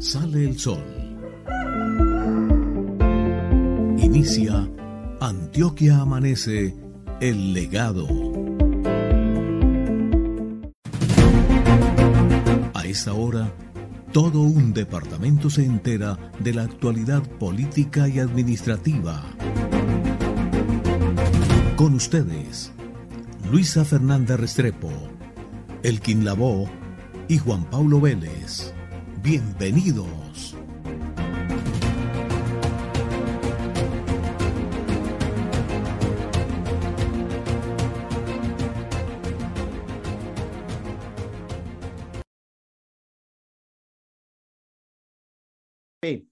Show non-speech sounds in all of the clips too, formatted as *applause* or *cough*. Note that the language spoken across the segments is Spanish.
sale el sol. Inicia Antioquia Amanece, el legado. A esta hora, todo un departamento se entera de la actualidad política y administrativa. Con ustedes, Luisa Fernanda Restrepo, Elkin Lavó y Juan Pablo Vélez. Bienvenidos.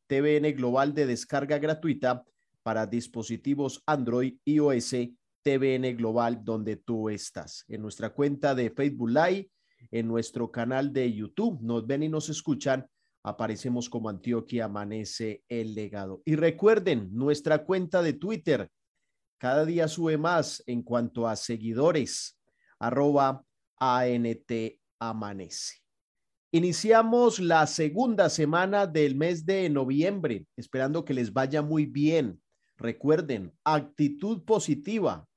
TVN Global de descarga gratuita para dispositivos Android, iOS, TVN Global donde tú estás. En nuestra cuenta de Facebook Live en nuestro canal de YouTube. Nos ven y nos escuchan. Aparecemos como Antioquia Amanece el Legado. Y recuerden, nuestra cuenta de Twitter cada día sube más en cuanto a seguidores. Arroba ANT Amanece. Iniciamos la segunda semana del mes de noviembre, esperando que les vaya muy bien. Recuerden, actitud positiva.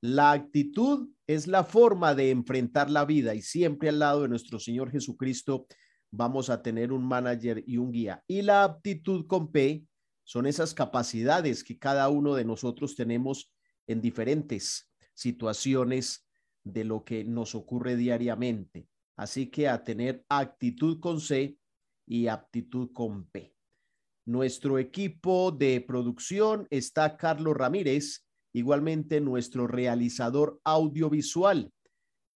La actitud es la forma de enfrentar la vida y siempre al lado de nuestro Señor Jesucristo vamos a tener un manager y un guía. Y la aptitud con P son esas capacidades que cada uno de nosotros tenemos en diferentes situaciones de lo que nos ocurre diariamente. Así que a tener actitud con C y aptitud con P. Nuestro equipo de producción está Carlos Ramírez, Igualmente nuestro realizador audiovisual,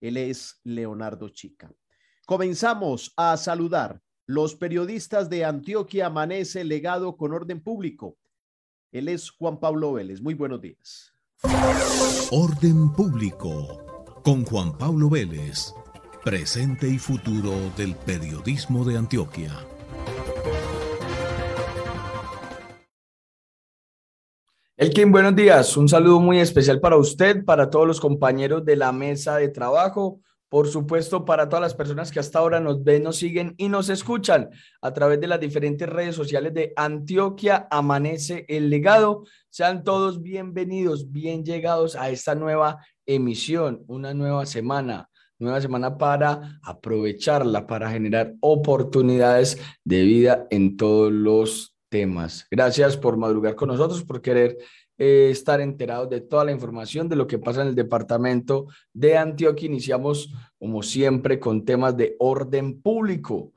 él es Leonardo Chica. Comenzamos a saludar los periodistas de Antioquia Amanece Legado con Orden Público. Él es Juan Pablo Vélez. Muy buenos días. Orden Público con Juan Pablo Vélez, presente y futuro del periodismo de Antioquia. Elkin, buenos días. Un saludo muy especial para usted, para todos los compañeros de la mesa de trabajo, por supuesto, para todas las personas que hasta ahora nos ven, nos siguen y nos escuchan a través de las diferentes redes sociales de Antioquia Amanece el Legado. Sean todos bienvenidos, bien llegados a esta nueva emisión, una nueva semana, nueva semana para aprovecharla, para generar oportunidades de vida en todos los temas. Gracias por madrugar con nosotros, por querer eh, estar enterados de toda la información de lo que pasa en el departamento de Antioquia. Iniciamos, como siempre, con temas de orden público.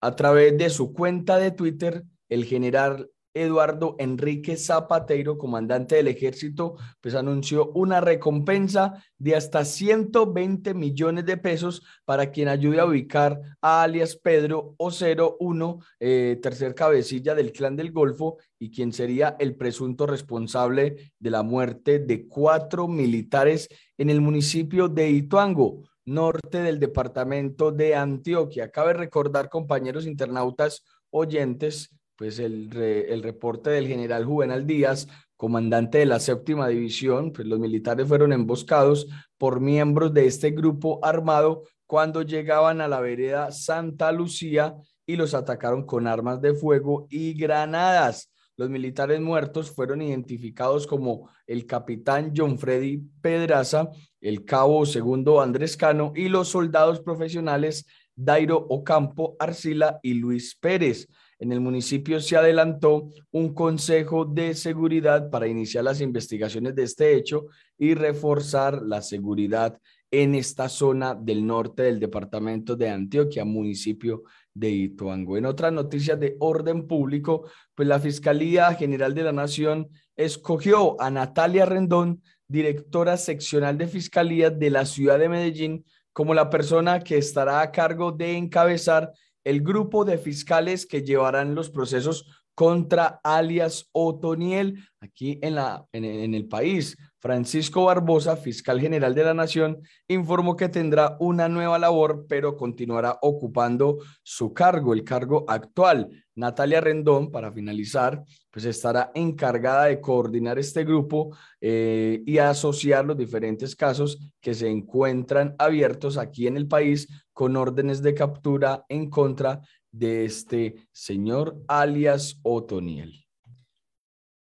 A través de su cuenta de Twitter, el general Eduardo Enrique Zapateiro, comandante del ejército, pues anunció una recompensa de hasta 120 millones de pesos para quien ayude a ubicar a alias Pedro Ocero 1, eh, tercer cabecilla del clan del Golfo y quien sería el presunto responsable de la muerte de cuatro militares en el municipio de Ituango norte del departamento de Antioquia. Cabe recordar, compañeros internautas oyentes, pues el, el reporte del general Juvenal Díaz, comandante de la séptima división, pues los militares fueron emboscados por miembros de este grupo armado cuando llegaban a la vereda Santa Lucía y los atacaron con armas de fuego y granadas. Los militares muertos fueron identificados como el capitán John Freddy Pedraza, el cabo segundo Andrés Cano y los soldados profesionales Dairo Ocampo Arcila y Luis Pérez. En el municipio se adelantó un consejo de seguridad para iniciar las investigaciones de este hecho y reforzar la seguridad en esta zona del norte del departamento de Antioquia, municipio de Ituango. En otras noticias de orden público, pues la Fiscalía General de la Nación escogió a Natalia Rendón, directora seccional de Fiscalía de la ciudad de Medellín, como la persona que estará a cargo de encabezar el grupo de fiscales que llevarán los procesos contra alias Otoniel aquí en, la, en, el país. Francisco Barbosa, fiscal general de la Nación, informó que tendrá una nueva labor, pero continuará ocupando su cargo, el cargo actual. Natalia Rendón, para finalizar, pues estará encargada de coordinar este grupo eh, y asociar los diferentes casos que se encuentran abiertos aquí en el país con órdenes de captura en contra de este señor alias Otoniel.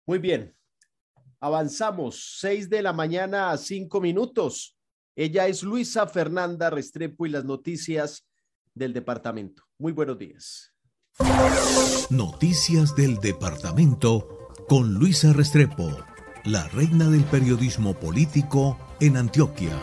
Muy bien. Avanzamos. Seis de la mañana a cinco minutos. Ella es Luisa Fernanda Restrepo y las noticias del departamento. Muy buenos días. Noticias del departamento con Luisa Restrepo, la reina del periodismo político en Antioquia.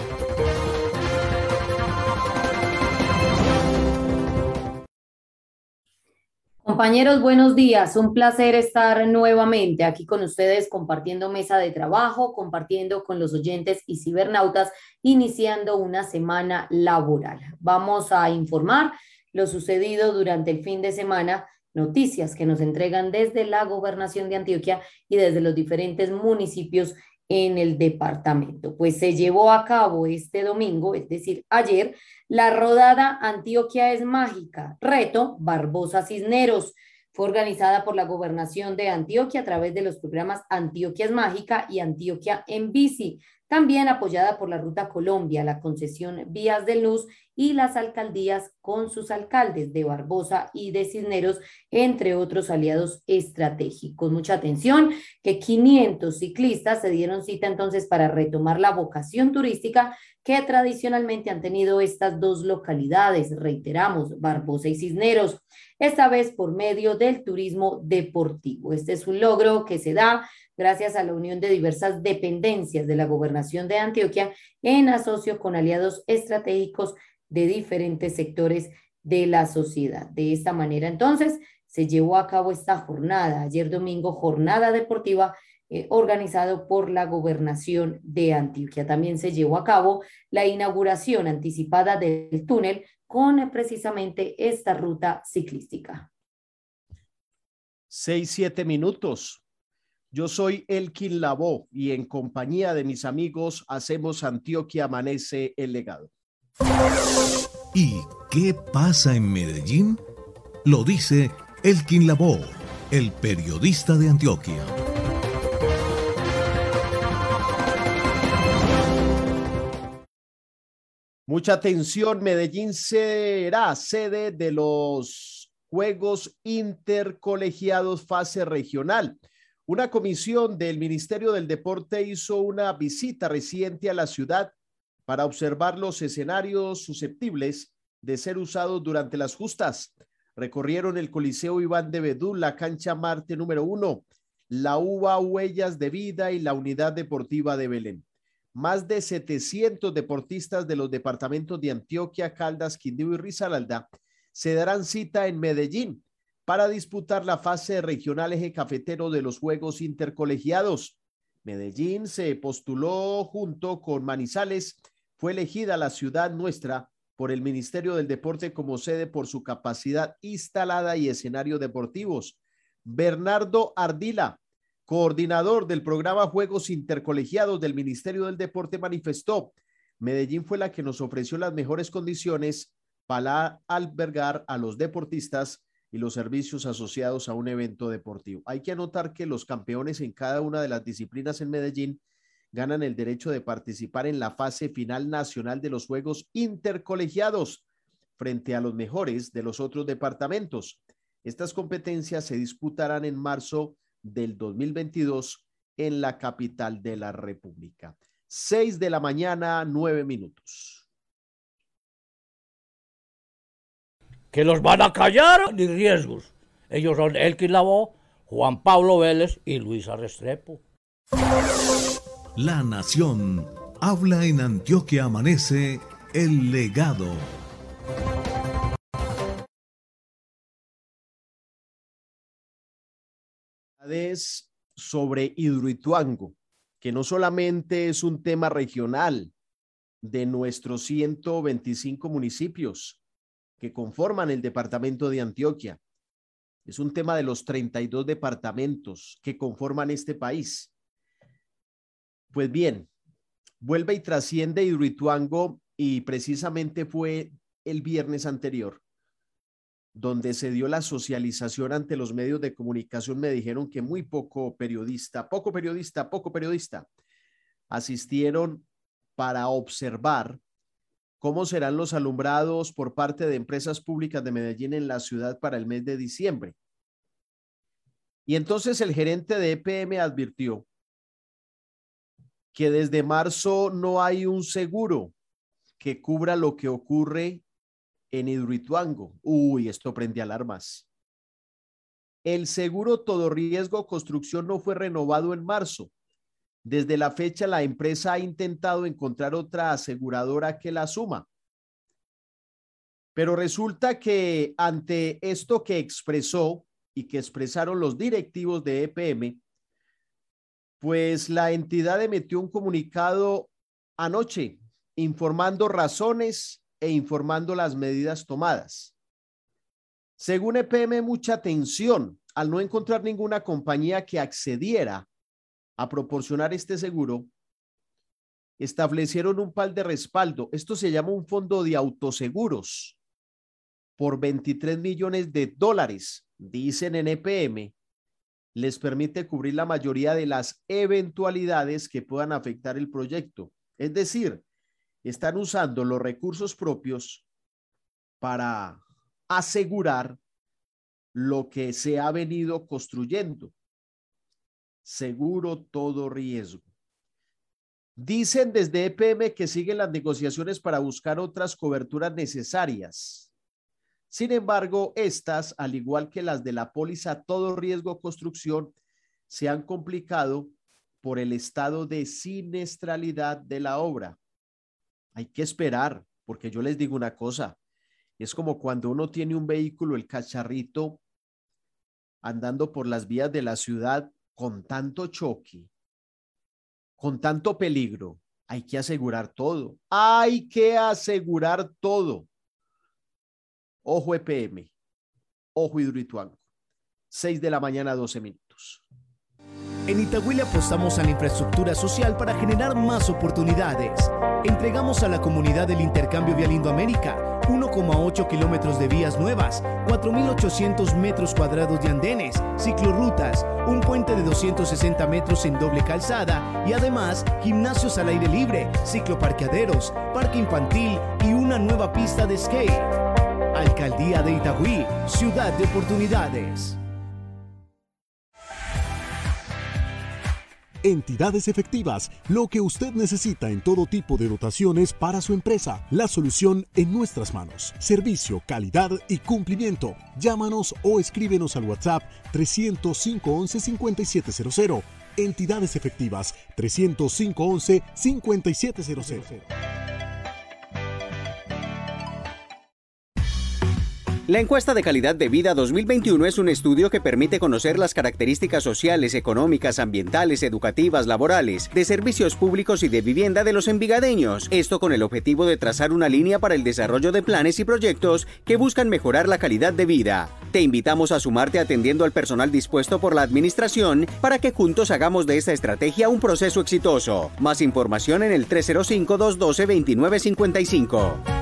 Compañeros, buenos días. Un placer estar nuevamente aquí con ustedes compartiendo mesa de trabajo, compartiendo con los oyentes y cibernautas, iniciando una semana laboral. Vamos a informar lo sucedido durante el fin de semana, noticias que nos entregan desde la gobernación de Antioquia y desde los diferentes municipios en el departamento. Pues se llevó a cabo este domingo, es decir, ayer, la rodada Antioquia es mágica, reto Barbosa Cisneros. Fue organizada por la gobernación de Antioquia a través de los programas Antioquia es mágica y Antioquia en bici, también apoyada por la Ruta Colombia, la concesión Vías de Luz y las alcaldías con sus alcaldes de Barbosa y de Cisneros, entre otros aliados estratégicos. Mucha atención, que 500 ciclistas se dieron cita entonces para retomar la vocación turística que tradicionalmente han tenido estas dos localidades, reiteramos, Barbosa y Cisneros, esta vez por medio del turismo deportivo. Este es un logro que se da gracias a la unión de diversas dependencias de la gobernación de Antioquia en asocio con aliados estratégicos de diferentes sectores de la sociedad. De esta manera, entonces, se llevó a cabo esta jornada, ayer domingo, jornada deportiva eh, organizado por la gobernación de Antioquia. También se llevó a cabo la inauguración anticipada del túnel con eh, precisamente esta ruta ciclística. Seis, siete minutos. Yo soy Elkin Lavó y en compañía de mis amigos hacemos Antioquia Amanece el legado. ¿Y qué pasa en Medellín? Lo dice Elkin Lavó, el periodista de Antioquia. Mucha atención, Medellín será sede de los Juegos Intercolegiados fase regional. Una comisión del Ministerio del Deporte hizo una visita reciente a la ciudad para observar los escenarios susceptibles de ser usados durante las justas. Recorrieron el Coliseo Iván de Bedú, la cancha Marte número uno, la UBA Huellas de Vida y la Unidad Deportiva de Belén. Más de 700 deportistas de los departamentos de Antioquia, Caldas, Quindío y Risaralda se darán cita en Medellín para disputar la fase regional eje cafetero de los Juegos Intercolegiados. Medellín se postuló junto con Manizales fue elegida la ciudad nuestra por el Ministerio del Deporte como sede por su capacidad instalada y escenario deportivos. Bernardo Ardila, coordinador del programa Juegos Intercolegiados del Ministerio del Deporte, manifestó, Medellín fue la que nos ofreció las mejores condiciones para albergar a los deportistas y los servicios asociados a un evento deportivo. Hay que anotar que los campeones en cada una de las disciplinas en Medellín ganan el derecho de participar en la fase final nacional de los Juegos Intercolegiados frente a los mejores de los otros departamentos. Estas competencias se disputarán en marzo del 2022 en la capital de la República. Seis de la mañana, nueve minutos. Que los van a callar ni riesgos. Ellos son Elkin Lavó, Juan Pablo Vélez y Luisa Restrepo. La Nación habla en Antioquia Amanece el legado. Sobre Hidroituango, que no solamente es un tema regional de nuestros 125 municipios que conforman el departamento de Antioquia, es un tema de los 32 departamentos que conforman este país pues bien, vuelve y trasciende Hidroituango y precisamente fue el viernes anterior donde se dio la socialización ante los medios de comunicación, me dijeron que muy poco periodista, poco periodista, poco periodista, asistieron para observar cómo serán los alumbrados por parte de empresas públicas de Medellín en la ciudad para el mes de diciembre. Y entonces el gerente de EPM advirtió que desde marzo no hay un seguro que cubra lo que ocurre en Hidroituango. Uy, esto prende alarmas. El seguro todo riesgo construcción no fue renovado en marzo. Desde la fecha, la empresa ha intentado encontrar otra aseguradora que la suma. Pero resulta que ante esto que expresó y que expresaron los directivos de EPM, pues la entidad emitió un comunicado anoche informando razones e informando las medidas tomadas. Según EPM, mucha atención al no encontrar ninguna compañía que accediera a proporcionar este seguro, establecieron un pal de respaldo. Esto se llama un fondo de autoseguros por 23 millones de dólares, dicen en EPM, les permite cubrir la mayoría de las eventualidades que puedan afectar el proyecto. Es decir, están usando los recursos propios para asegurar lo que se ha venido construyendo. Seguro todo riesgo. Dicen desde EPM que siguen las negociaciones para buscar otras coberturas necesarias. Sin embargo, estas, al igual que las de la póliza todo riesgo construcción, se han complicado por el estado de siniestralidad de la obra. Hay que esperar, porque yo les digo una cosa, es como cuando uno tiene un vehículo, el cacharrito, andando por las vías de la ciudad con tanto choque, con tanto peligro. Hay que asegurar todo. Hay que asegurar todo. Ojo EPM. Ojo Hidroituango. 6 de la mañana, 12 minutos. En Itagüí apostamos a la infraestructura social para generar más oportunidades. Entregamos a la comunidad del intercambio Vial Indoamérica 1,8 kilómetros de vías nuevas, 4.800 metros cuadrados de andenes, ciclorrutas, un puente de 260 metros en doble calzada y además gimnasios al aire libre, cicloparqueaderos, parque infantil y una nueva pista de skate. Alcaldía de Itagüí, ciudad de oportunidades. Entidades efectivas, lo que usted necesita en todo tipo de dotaciones para su empresa. La solución en nuestras manos. Servicio, calidad y cumplimiento. Llámanos o escríbenos al WhatsApp 305 11 5700. Entidades efectivas 305 11 5700. La encuesta de calidad de vida 2021 es un estudio que permite conocer las características sociales, económicas, ambientales, educativas, laborales, de servicios públicos y de vivienda de los envigadeños. Esto con el objetivo de trazar una línea para el desarrollo de planes y proyectos que buscan mejorar la calidad de vida. Te invitamos a sumarte atendiendo al personal dispuesto por la administración para que juntos hagamos de esta estrategia un proceso exitoso. Más información en el 305-212-2955.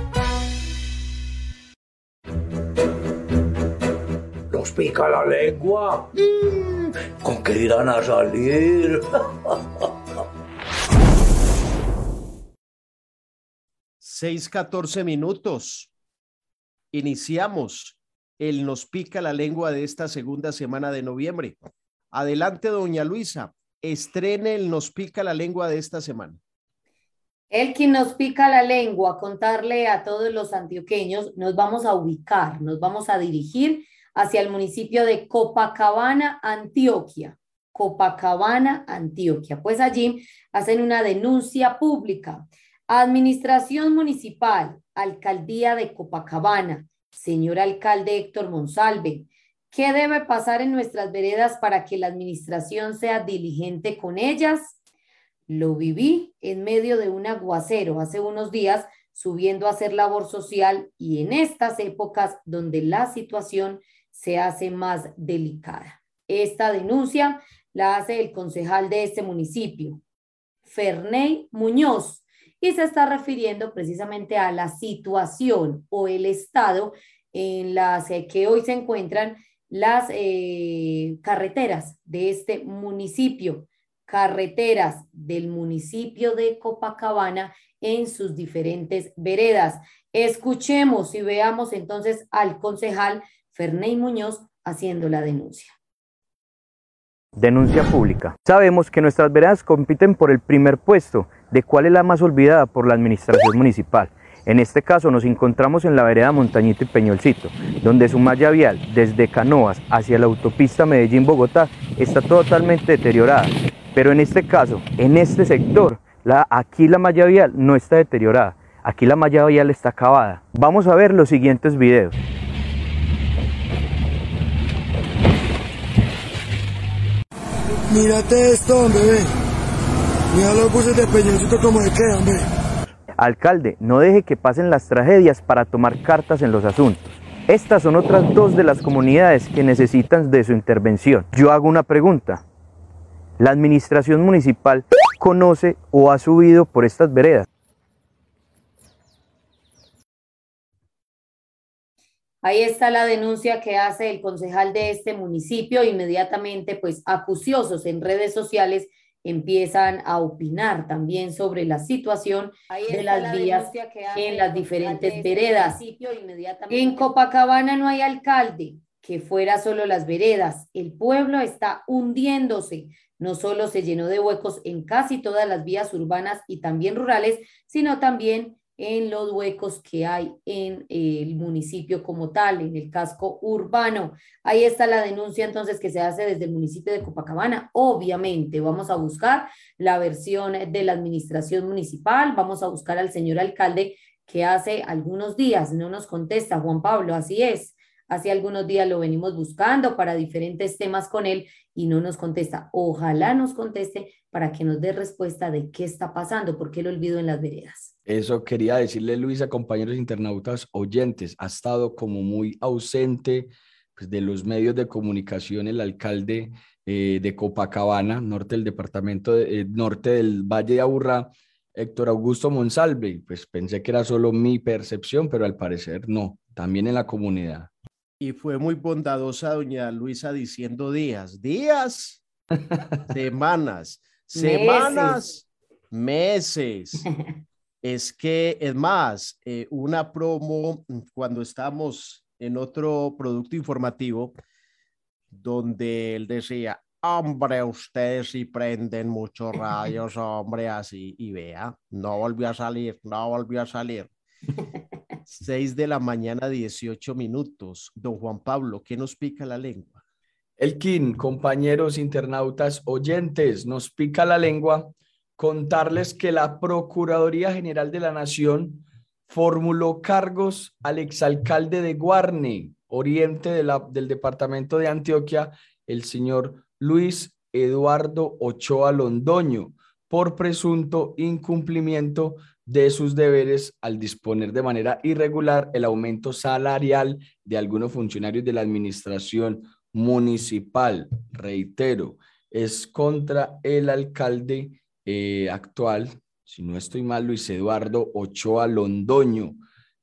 Pica la lengua. Mm, ¿Con qué irán a salir? *laughs* Seis, catorce minutos. Iniciamos el Nos pica la lengua de esta segunda semana de noviembre. Adelante, doña Luisa. Estrene el Nos pica la lengua de esta semana. El que nos pica la lengua, contarle a todos los antioqueños, nos vamos a ubicar, nos vamos a dirigir hacia el municipio de Copacabana, Antioquia. Copacabana, Antioquia. Pues allí hacen una denuncia pública. Administración Municipal, Alcaldía de Copacabana, señor alcalde Héctor Monsalve, ¿qué debe pasar en nuestras veredas para que la administración sea diligente con ellas? Lo viví en medio de un aguacero hace unos días subiendo a hacer labor social y en estas épocas donde la situación se hace más delicada. Esta denuncia la hace el concejal de este municipio, Ferney Muñoz, y se está refiriendo precisamente a la situación o el estado en las que hoy se encuentran las eh, carreteras de este municipio, carreteras del municipio de Copacabana en sus diferentes veredas. Escuchemos y veamos entonces al concejal Ferney Muñoz haciendo la denuncia. Denuncia pública. Sabemos que nuestras veredas compiten por el primer puesto de cuál es la más olvidada por la administración municipal. En este caso nos encontramos en la vereda Montañito y Peñolcito, donde su malla vial desde Canoas hacia la autopista Medellín-Bogotá está totalmente deteriorada. Pero en este caso, en este sector, aquí la malla vial no está deteriorada, aquí la malla vial está acabada. Vamos a ver los siguientes videos. Mírate esto, hombre, Mira los buses de Peñoncito como de qué, hombre. Alcalde, no deje que pasen las tragedias para tomar cartas en los asuntos. Estas son otras dos de las comunidades que necesitan de su intervención. Yo hago una pregunta. ¿La administración municipal conoce o ha subido por estas veredas? Ahí está la denuncia que hace el concejal de este municipio. Inmediatamente, pues acuciosos en redes sociales empiezan a opinar también sobre la situación de las vías en las diferentes este veredas. En Copacabana no hay alcalde, que fuera solo las veredas. El pueblo está hundiéndose. No solo se llenó de huecos en casi todas las vías urbanas y también rurales, sino también en los huecos que hay en el municipio como tal, en el casco urbano. Ahí está la denuncia entonces que se hace desde el municipio de Copacabana. Obviamente vamos a buscar la versión de la administración municipal, vamos a buscar al señor alcalde que hace algunos días no nos contesta, Juan Pablo, así es. Hace algunos días lo venimos buscando para diferentes temas con él y no nos contesta. Ojalá nos conteste para que nos dé respuesta de qué está pasando, por qué lo olvido en las veredas. Eso quería decirle, Luisa, compañeros internautas oyentes, ha estado como muy ausente pues, de los medios de comunicación el alcalde eh, de Copacabana, norte del departamento, de, eh, norte del Valle de Aburrá, Héctor Augusto Monsalve. Pues pensé que era solo mi percepción, pero al parecer no, también en la comunidad. Y fue muy bondadosa doña Luisa diciendo días, días, semanas, *laughs* semanas, meses. *laughs* Es que, es más, eh, una promo cuando estamos en otro producto informativo donde él decía, hombre, ustedes sí prenden muchos *laughs* rayos, hombre, así, y vea, no volvió a salir, no volvió a salir. *laughs* 6 de la mañana, 18 minutos. Don Juan Pablo, ¿qué nos pica la lengua? Elkin, compañeros internautas oyentes, nos pica la lengua contarles que la Procuraduría General de la Nación formuló cargos al exalcalde de Guarne, oriente del departamento de Antioquia, el señor Luis Eduardo Ochoa Londoño, por presunto incumplimiento de sus deberes al disponer de manera irregular el aumento salarial de algunos funcionarios de la administración municipal. Reitero, es contra el alcalde eh, actual, si no estoy mal, Luis Eduardo Ochoa Londoño.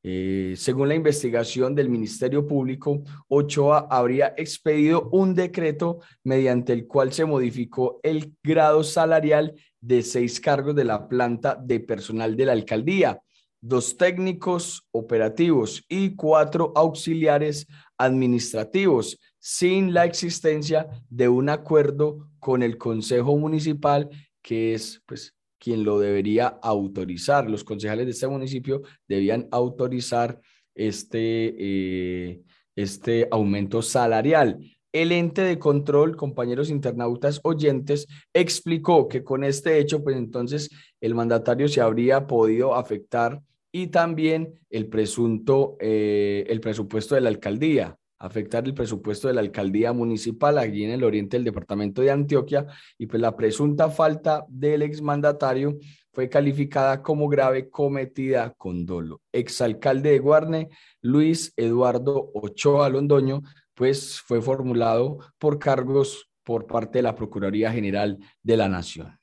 Eh, según la investigación del Ministerio Público, Ochoa habría expedido un decreto mediante el cual se modificó el grado salarial de seis cargos de la planta de personal de la alcaldía, dos técnicos operativos y cuatro auxiliares administrativos, sin la existencia de un acuerdo con el Consejo Municipal, que es pues quien lo debería autorizar. Los concejales de este municipio debían autorizar este, eh, este aumento salarial. El ente de control, compañeros internautas oyentes, explicó que con este hecho, pues entonces el mandatario se habría podido afectar y también el presunto, eh, el presupuesto de la alcaldía, afectar el presupuesto de la alcaldía municipal allí en el oriente del departamento de Antioquia y pues la presunta falta del exmandatario fue calificada como grave cometida con dolo. Exalcalde de Guarne, Luis Eduardo Ochoa Londoño, pues fue formulado por cargos por parte de la Procuraduría General de la Nación.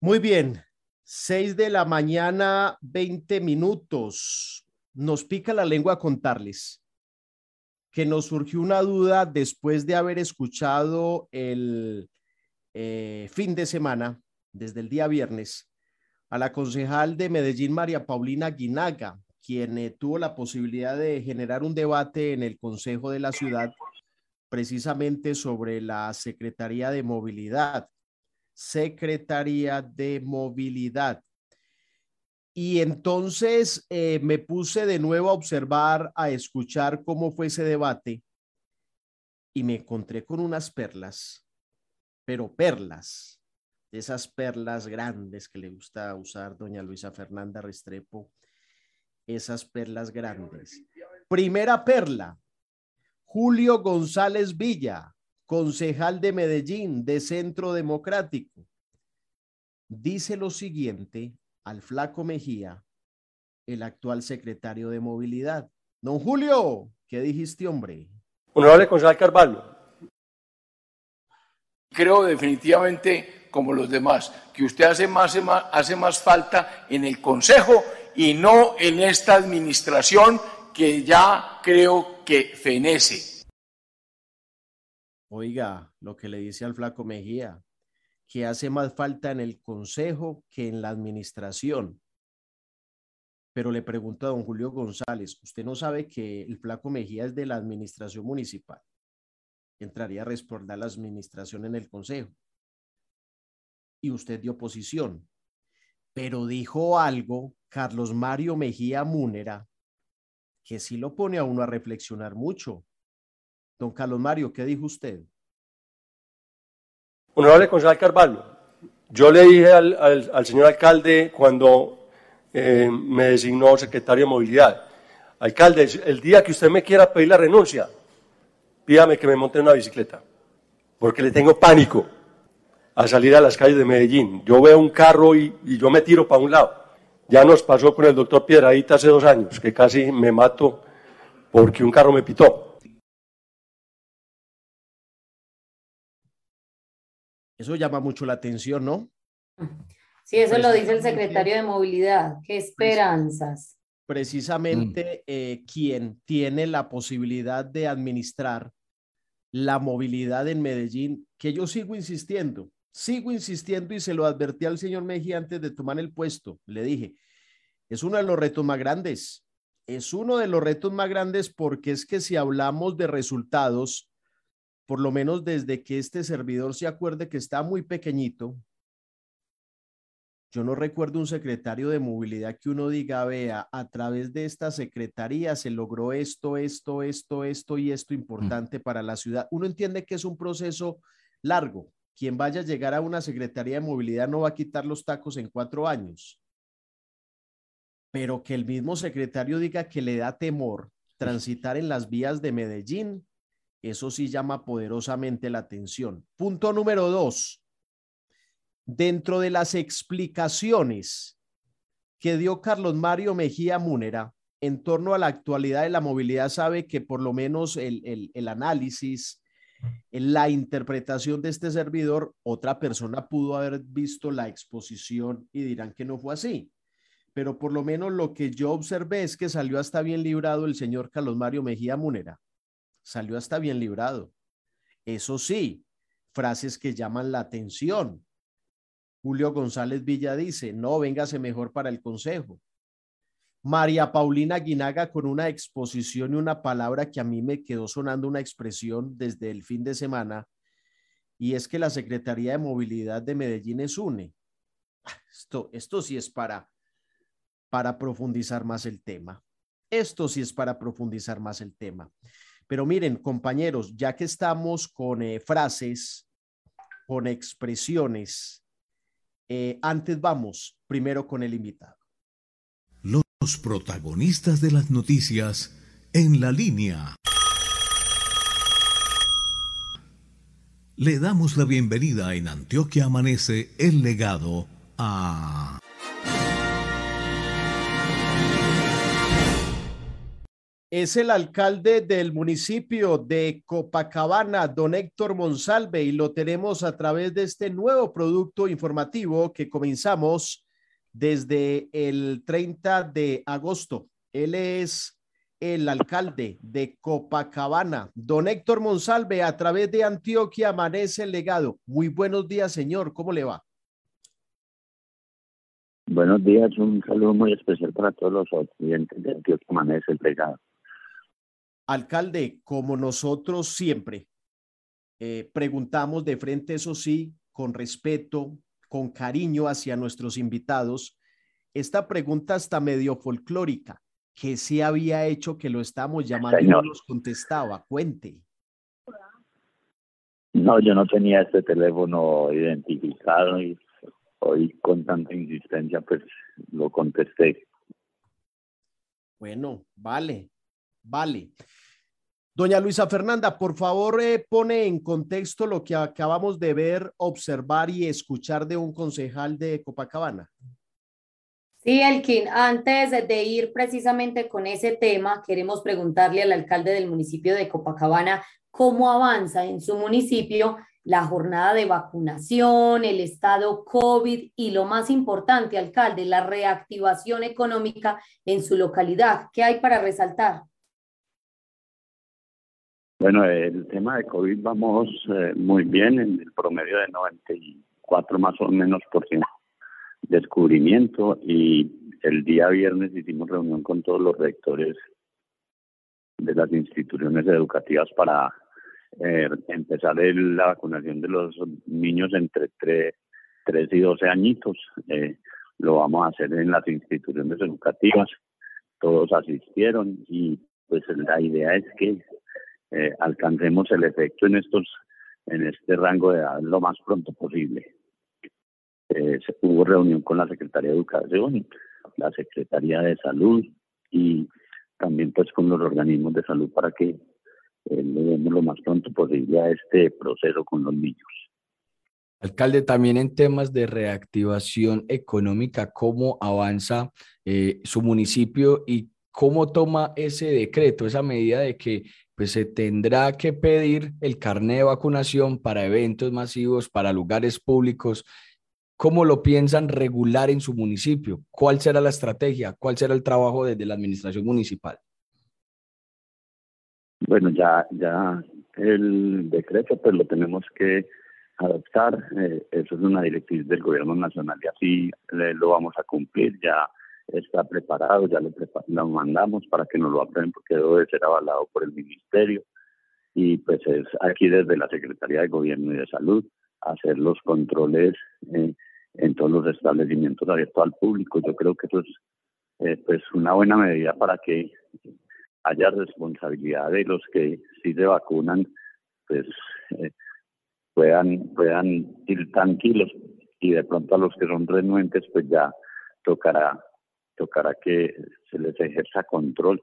Muy bien, seis de la mañana, 20 minutos. Nos pica la lengua contarles que nos surgió una duda después de haber escuchado el, eh, fin de semana, desde el día viernes, a la concejal de Medellín, María Paulina Guinaga, quien eh, tuvo la posibilidad de generar un debate en el Consejo de la Ciudad precisamente sobre la Secretaría de Movilidad. Secretaría de Movilidad. Y entonces eh, me puse de nuevo a observar, a escuchar cómo fue ese debate y me encontré con unas perlas, pero perlas, esas perlas grandes que le gusta usar doña Luisa Fernanda Restrepo, esas perlas grandes. Primera perla, Julio González Villa, concejal de Medellín, de Centro Democrático, dice lo siguiente al flaco Mejía, el actual secretario de Movilidad. Don Julio, ¿qué dijiste, hombre? Honorable concejal Carvalho. Creo definitivamente, como los demás, que usted hace más, hace más falta en el Consejo y no en esta administración que ya creo que fenece. Oiga, lo que le dice al flaco Mejía, que hace más falta en el consejo que en la administración. Pero le pregunto a don Julio González, ¿usted no sabe que el flaco Mejía es de la administración municipal? Entraría a respaldar la administración en el consejo. Y usted dio oposición. Pero dijo algo Carlos Mario Mejía Múnera que sí lo pone a uno a reflexionar mucho. Don Carlos Mario, ¿qué dijo usted? Honorable concejal Carvalho, yo le dije al, señor alcalde cuando eh, me designó secretario de movilidad, alcalde, el día que usted me quiera pedir la renuncia, pídame que me monte una bicicleta, porque le tengo pánico a salir a las calles de Medellín. Yo veo un carro y, y yo me tiro para un lado. Ya nos pasó con el doctor Piedradita hace dos años, que casi me mato porque un carro me pitó. Eso llama mucho la atención, ¿no? Sí, eso lo dice el secretario de Movilidad. Qué esperanzas. Precisamente mm. eh, quien tiene la posibilidad de administrar la movilidad en Medellín, que yo sigo insistiendo, sigo insistiendo y se lo advertí al señor Mejía antes de tomar el puesto. Le dije, es uno de los retos más grandes. Es uno de los retos más grandes porque es que si hablamos de resultados, por lo menos desde que este servidor se acuerde que está muy pequeñito, yo no recuerdo un secretario de movilidad que uno diga, vea, a través de esta secretaría se logró esto, esto, esto, esto y esto importante para la ciudad. Uno entiende que es un proceso largo. Quien vaya a llegar a una secretaría de movilidad no va a quitar los tacos en cuatro años. Pero que el mismo secretario diga que le da temor transitar en las vías de Medellín, eso sí llama poderosamente la atención. Punto número dos. Dentro de las explicaciones que dio Carlos Mario Mejía Múnera en torno a la actualidad de la movilidad, sabe que por lo menos el, el análisis, la interpretación de este servidor, otra persona pudo haber visto la exposición y dirán que no fue así. Pero por lo menos lo que yo observé es que salió hasta bien librado el señor Carlos Mario Mejía Múnera salió hasta bien librado. Eso sí, frases que llaman la atención. Julio González Villa dice, no, véngase mejor para el consejo. María Paulina Guinaga con una exposición y una palabra que a mí me quedó sonando una expresión desde el fin de semana, y es que la Secretaría de Movilidad de Medellín es UNE. Esto, esto sí es para, para profundizar más el tema. Esto sí es para profundizar más el tema. Pero miren, compañeros, ya que estamos con eh, frases, con expresiones, eh, antes vamos primero con el invitado. Los protagonistas de las noticias en la línea. Le damos la bienvenida en Antioquia Amanece el legado a... es el alcalde del municipio de Copacabana, don Héctor Monsalve, y lo tenemos a través de este nuevo producto informativo que comenzamos desde el 30 de agosto. Él es el alcalde de Copacabana, don Héctor Monsalve, a través de Antioquia Amanece el Legado. Muy buenos días, señor. ¿Cómo le va? Buenos días, un saludo muy especial para todos los clientes de Antioquia Amanece el Legado. Alcalde, como nosotros siempre, eh, preguntamos de frente, eso sí, con respeto, con cariño hacia nuestros invitados. Esta pregunta está medio folclórica. ¿Qué se había hecho que lo estamos llamando y no nos contestaba? Cuente. No, yo no tenía este teléfono identificado y hoy con tanta insistencia pues lo contesté. Bueno, vale, vale. Doña Luisa Fernanda, por favor, eh, pone en contexto lo que acabamos de ver, observar y escuchar de un concejal de Copacabana. Sí, Elkin, antes de ir precisamente con ese tema, queremos preguntarle al alcalde del municipio de Copacabana cómo avanza en su municipio la jornada de vacunación, el estado COVID y lo más importante, alcalde, la reactivación económica en su localidad. ¿Qué hay para resaltar? Bueno, el tema de COVID vamos eh, muy bien en el promedio de 94 más o menos por ciento descubrimiento y el día viernes hicimos reunión con todos los rectores de las instituciones educativas para eh, empezar la vacunación de los niños entre 3, y 12 añitos. Eh, lo vamos a hacer en las instituciones educativas. Todos asistieron y pues la idea es que eh, alcancemos el efecto en estos en este rango de edad lo más pronto posible. Eh, hubo reunión con la Secretaría de Educación, la Secretaría de Salud y también pues con los organismos de salud para que eh, le demos lo más pronto posible a este proceso con los niños. Alcalde, también en temas de reactivación económica, ¿cómo avanza su municipio y cómo toma ese decreto, esa medida de que pues se tendrá que pedir el carnet de vacunación para eventos masivos, para lugares públicos. ¿Cómo lo piensan regular en su municipio? ¿Cuál será la estrategia? ¿Cuál será el trabajo desde la administración municipal? Bueno, ya, ya el decreto pues lo tenemos que adoptar. Eh, eso es una directriz del gobierno nacional y así lo vamos a cumplir. Ya está preparado, ya lo, lo mandamos para que nos lo aprueben porque debe ser avalado por el ministerio y pues es aquí desde la Secretaría de Gobierno y de Salud hacer los controles eh, en todos los establecimientos abiertos al público. Yo creo que eso es eh, pues una buena medida para que haya responsabilidad de los que sí se vacunan, pues eh, puedan, puedan ir tranquilos y de pronto a los que son renuentes pues ya tocará tocará que se les ejerza control.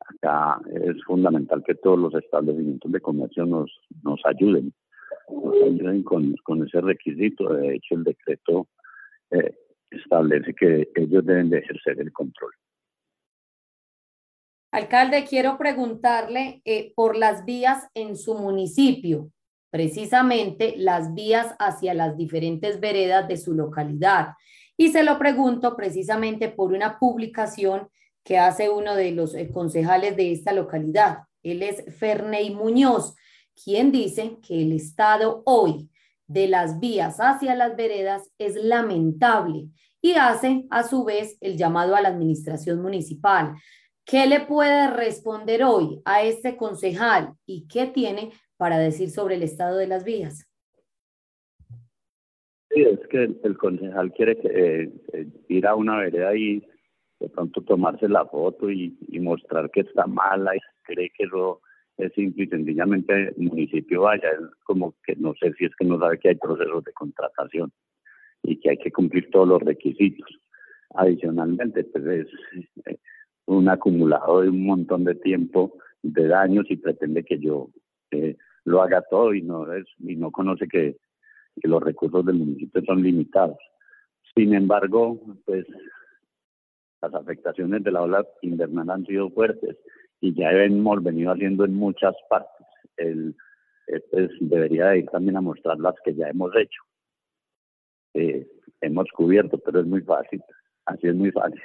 Acá es fundamental que todos los establecimientos de comercio nos, nos ayuden, nos ayuden con, con ese requisito. De hecho, el decreto eh, establece que ellos deben de ejercer el control. Alcalde, quiero preguntarle eh, por las vías en su municipio, precisamente las vías hacia las diferentes veredas de su localidad. Y se lo pregunto precisamente por una publicación que hace uno de los eh, concejales de esta localidad. Él es Ferney Muñoz, quien dice que el estado hoy de las vías hacia las veredas es lamentable y hace a su vez el llamado a la administración municipal. ¿Qué le puede responder hoy a este concejal y qué tiene para decir sobre el estado de las vías? Sí, es que el, concejal quiere que, eh, eh, ir a una vereda y de pronto tomarse la foto y, mostrar que está mala y cree que eso es simple y sencillamente el municipio vaya. como que no sé si es que no sabe que hay procesos de contratación y que hay que cumplir todos los requisitos. Adicionalmente, pues es eh, un acumulado de un montón de tiempo de daños y pretende que yo lo haga todo y no es y no conoce que que los recursos del municipio son limitados. Sin embargo, pues las afectaciones de la ola invernal han sido fuertes y ya hemos venido haciendo en muchas partes. El, eh, pues debería ir también a mostrar las que ya hemos hecho. Eh, hemos cubierto, pero es muy fácil, así es muy fácil.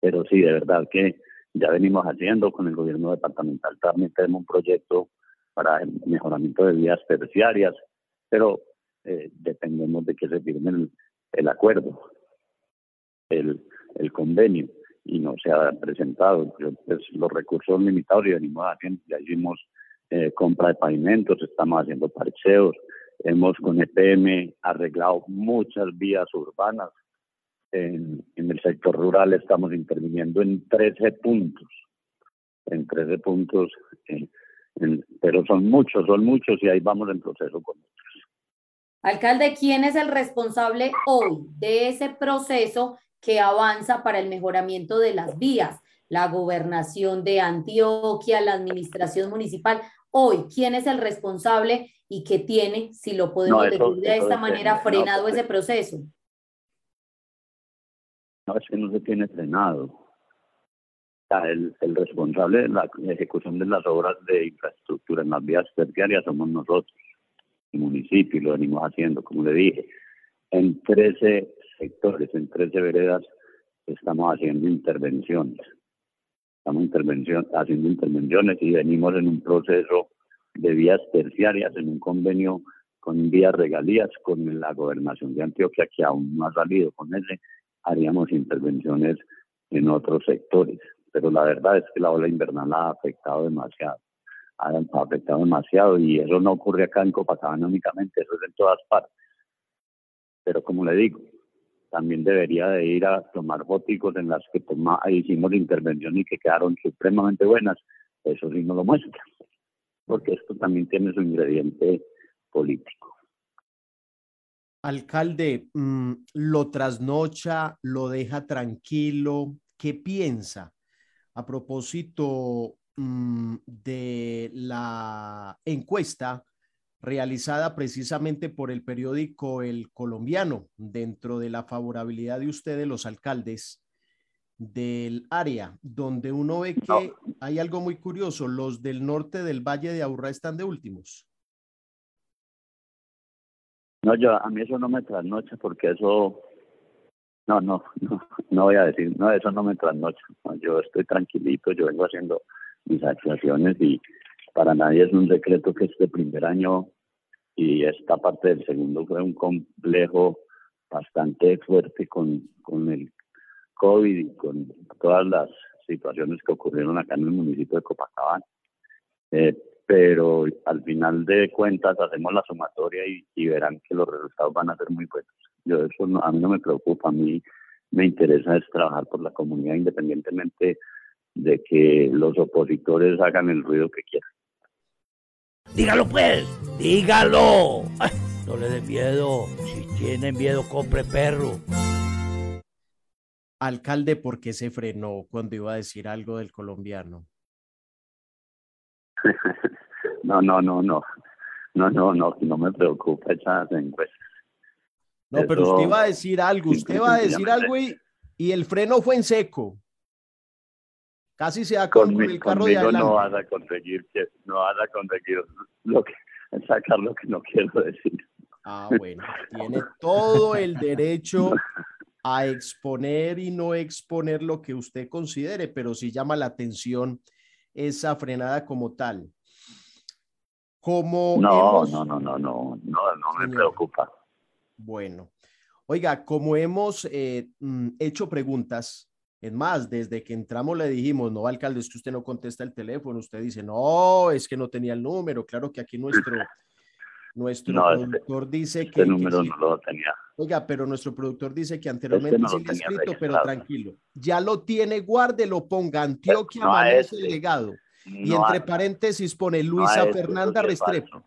Pero sí, de verdad que ya venimos haciendo con el gobierno departamental. También tenemos un proyecto para el mejoramiento de vías terciarias, pero eh, dependemos de que se firme el, acuerdo, el, convenio, y no se ha presentado. Pues, los recursos limitados y venimos haciendo, ya hicimos eh, compra de pavimentos, estamos haciendo parcheos, hemos con EPM arreglado muchas vías urbanas. En, en el sector rural estamos interviniendo en 13 puntos, en 13 puntos, eh, pero son muchos, son muchos y ahí vamos en proceso con. Alcalde, ¿quién es el responsable hoy de ese proceso que avanza para el mejoramiento de las vías? La gobernación de Antioquia, la administración municipal. Hoy, ¿quién es el responsable y qué tiene, si lo podemos decir de esta manera, frenado ese proceso? No, es que no se tiene frenado. El, el, responsable de la ejecución de las obras de infraestructura en las vías terciarias somos nosotros municipio y lo venimos haciendo, como le dije. En 13 sectores, en 13 veredas, estamos haciendo intervenciones. Estamos intervención, haciendo intervenciones y venimos en un proceso de vías terciarias, en un convenio con vías regalías con la gobernación de Antioquia, que aún no ha salido con ese, haríamos intervenciones en otros sectores. Pero la verdad es que la ola invernal ha afectado demasiado ha, afectado demasiado y eso no ocurre acá en Copacabana únicamente, eso es en todas partes. Pero como le digo, también debería de ir a tomar boticos en las que toma, hicimos intervención y que quedaron supremamente buenas, eso sí no lo muestra, porque esto también tiene su ingrediente político. Alcalde, mm, lo trasnocha, lo deja tranquilo, ¿qué piensa? A propósito Mm, de la encuesta realizada precisamente por el periódico El Colombiano, dentro de la favorabilidad de ustedes, los alcaldes del área, donde uno ve que hay algo muy curioso, los del norte del Valle de Aburrá están de últimos. No, yo, a mí eso no me trasnocha porque eso, no, no, *laughs* no, no voy a decir, no, eso no me trasnocha. yo estoy tranquilito, yo vengo haciendo mis actuaciones y para nadie es un secreto que este primer año y esta parte del segundo fue un complejo bastante fuerte con, con el COVID y con todas las situaciones que ocurrieron acá en el municipio de Copacabana. Eh, pero al final de cuentas hacemos la sumatoria y, verán que los resultados van a ser muy buenos. Yo eso a mí no me preocupa, a mí me interesa es trabajar por la comunidad independientemente de que los opositores hagan el ruido que quieran. Dígalo pues, dígalo. no le den miedo. Si tienen miedo, compre perro. Alcalde, ¿por qué se frenó cuando iba a decir algo del colombiano? *laughs* no, no, no, no. No, no, no, no me preocupa esas encuestas. No, pero usted iba a decir algo, usted iba a decir algo y, y el freno fue en seco. Casi se con, el carro de adelante. no vas a conseguir que no vas a conseguir lo que sacar lo que no quiero decir. Ah, bueno, tiene todo el derecho a exponer y no exponer lo que usted considere, pero sí llama la atención esa frenada como tal. Como no, no, no, no, no, no, no me preocupa. Bueno, oiga, como hemos eh, mm, hecho preguntas, es más, desde que entramos le dijimos, no, alcalde, es que usted no contesta el teléfono. Usted dice, no, es que no tenía el número. Claro que aquí nuestro, *laughs* nuestro productor dice este que... El número no lo tenía. Oiga, pero nuestro productor dice que anteriormente este sí escrito, pero tranquilo. Ya lo tiene, guarde, lo ponga Antioquia no este. Legado. y entre paréntesis pone Luisa este, Fernanda Restrepo.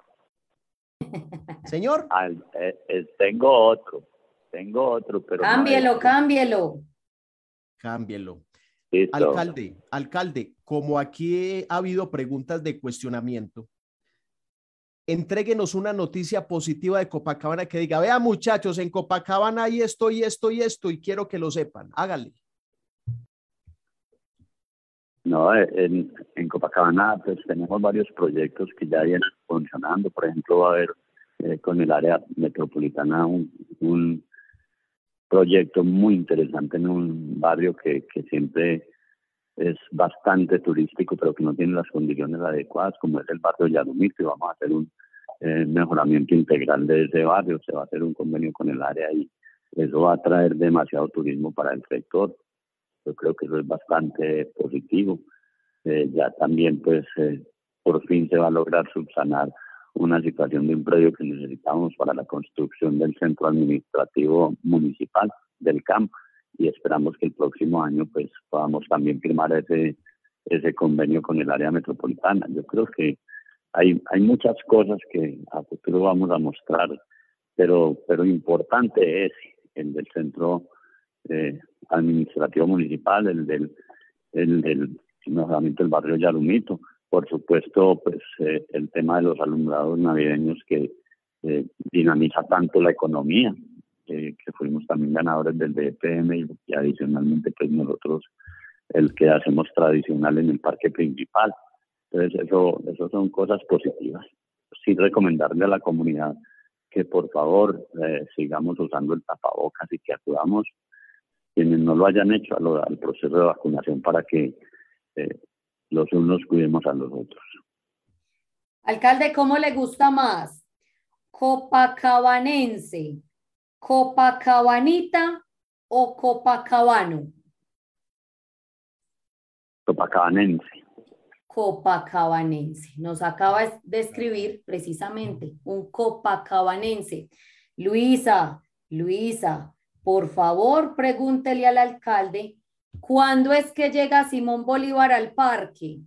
Señor. Eh, eh, tengo otro, tengo otro, pero... Cámbielo, cámbielo. Cámbielo. Alcalde, alcalde, como aquí ha habido preguntas de cuestionamiento, entréguenos una noticia positiva de Copacabana que diga, vea muchachos, en Copacabana hay esto y esto y esto y quiero que lo sepan. Hágale. No, en, en Copacabana pues tenemos varios proyectos que ya vienen funcionando. Por ejemplo, va a haber eh, con el área metropolitana un, proyecto muy interesante en un barrio que, que siempre es bastante turístico, pero que no tiene las condiciones adecuadas, como es el barrio Yarumito, y vamos a hacer un eh, mejoramiento integral de ese barrio, se va a hacer un convenio con el área y eso va a traer demasiado turismo para el sector. Yo creo que eso es bastante positivo. Eh, ya también, pues, eh, por fin se va a lograr subsanar una situación de un predio que necesitamos para la construcción del centro administrativo municipal del campo y esperamos que el próximo año pues podamos también firmar ese ese convenio con el área metropolitana. Yo creo que hay hay muchas cosas que a futuro vamos a mostrar, pero pero importante es el del centro eh, administrativo municipal, el del el del mejoramiento del barrio Yarumito, por supuesto, pues eh, el tema de los alumbrados navideños que eh, dinamiza tanto la economía, que fuimos también ganadores del DPM y, adicionalmente pues nosotros el que hacemos tradicional en el parque principal. Entonces eso, eso son cosas positivas. Sí recomendarle a la comunidad que por favor eh, sigamos usando el tapabocas y que acudamos quienes no lo hayan hecho al proceso de vacunación para que eh, los unos cuidemos a los otros. Alcalde, ¿cómo le gusta más? Copacabanense, Copacabanita o Copacabano? Copacabanense. Copacabanense. Nos acaba de escribir precisamente un copacabanense. Luisa, Luisa, por favor, pregúntele al alcalde ¿Cuándo es que llega Simón Bolívar al parque?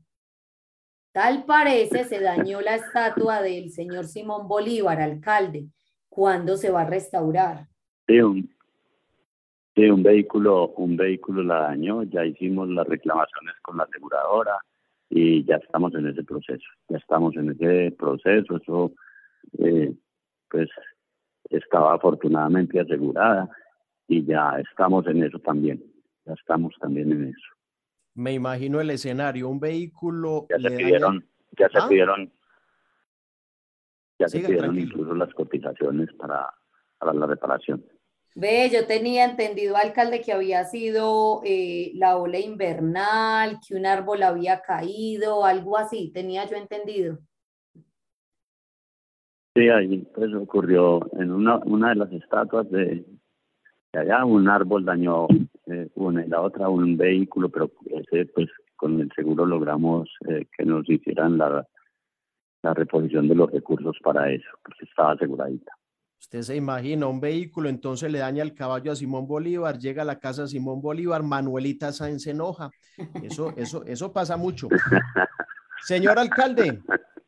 Tal parece se dañó la estatua del señor Simón Bolívar, alcalde. ¿Cuándo se va a restaurar? Sí, un, un vehículo, un vehículo la dañó, ya hicimos las reclamaciones con la aseguradora y ya estamos en ese proceso. Ya estamos en ese proceso, eso eh, pues estaba afortunadamente asegurada y ya estamos en eso también estamos también en eso. Me imagino el escenario, un vehículo. Ya se pidieron, ya se ¿Ah? pidieron, ya se pidieron incluso las cotizaciones para, para la reparación. Ve, yo tenía entendido, alcalde, que había sido eh, la ola invernal, que un árbol había caído, algo así, tenía yo entendido. Sí, ahí pues ocurrió en una, una de las estatuas de, allá un árbol dañó eh, una y la otra un vehículo, pero ese pues con el seguro logramos eh, que nos hicieran la, la reposición de los recursos para eso, porque estaba aseguradita. Usted se imagina, un vehículo entonces le daña el caballo a Simón Bolívar, llega a la casa de Simón Bolívar, Manuelita Sáenz se enoja. Eso, eso, eso pasa mucho. *laughs* Señor alcalde,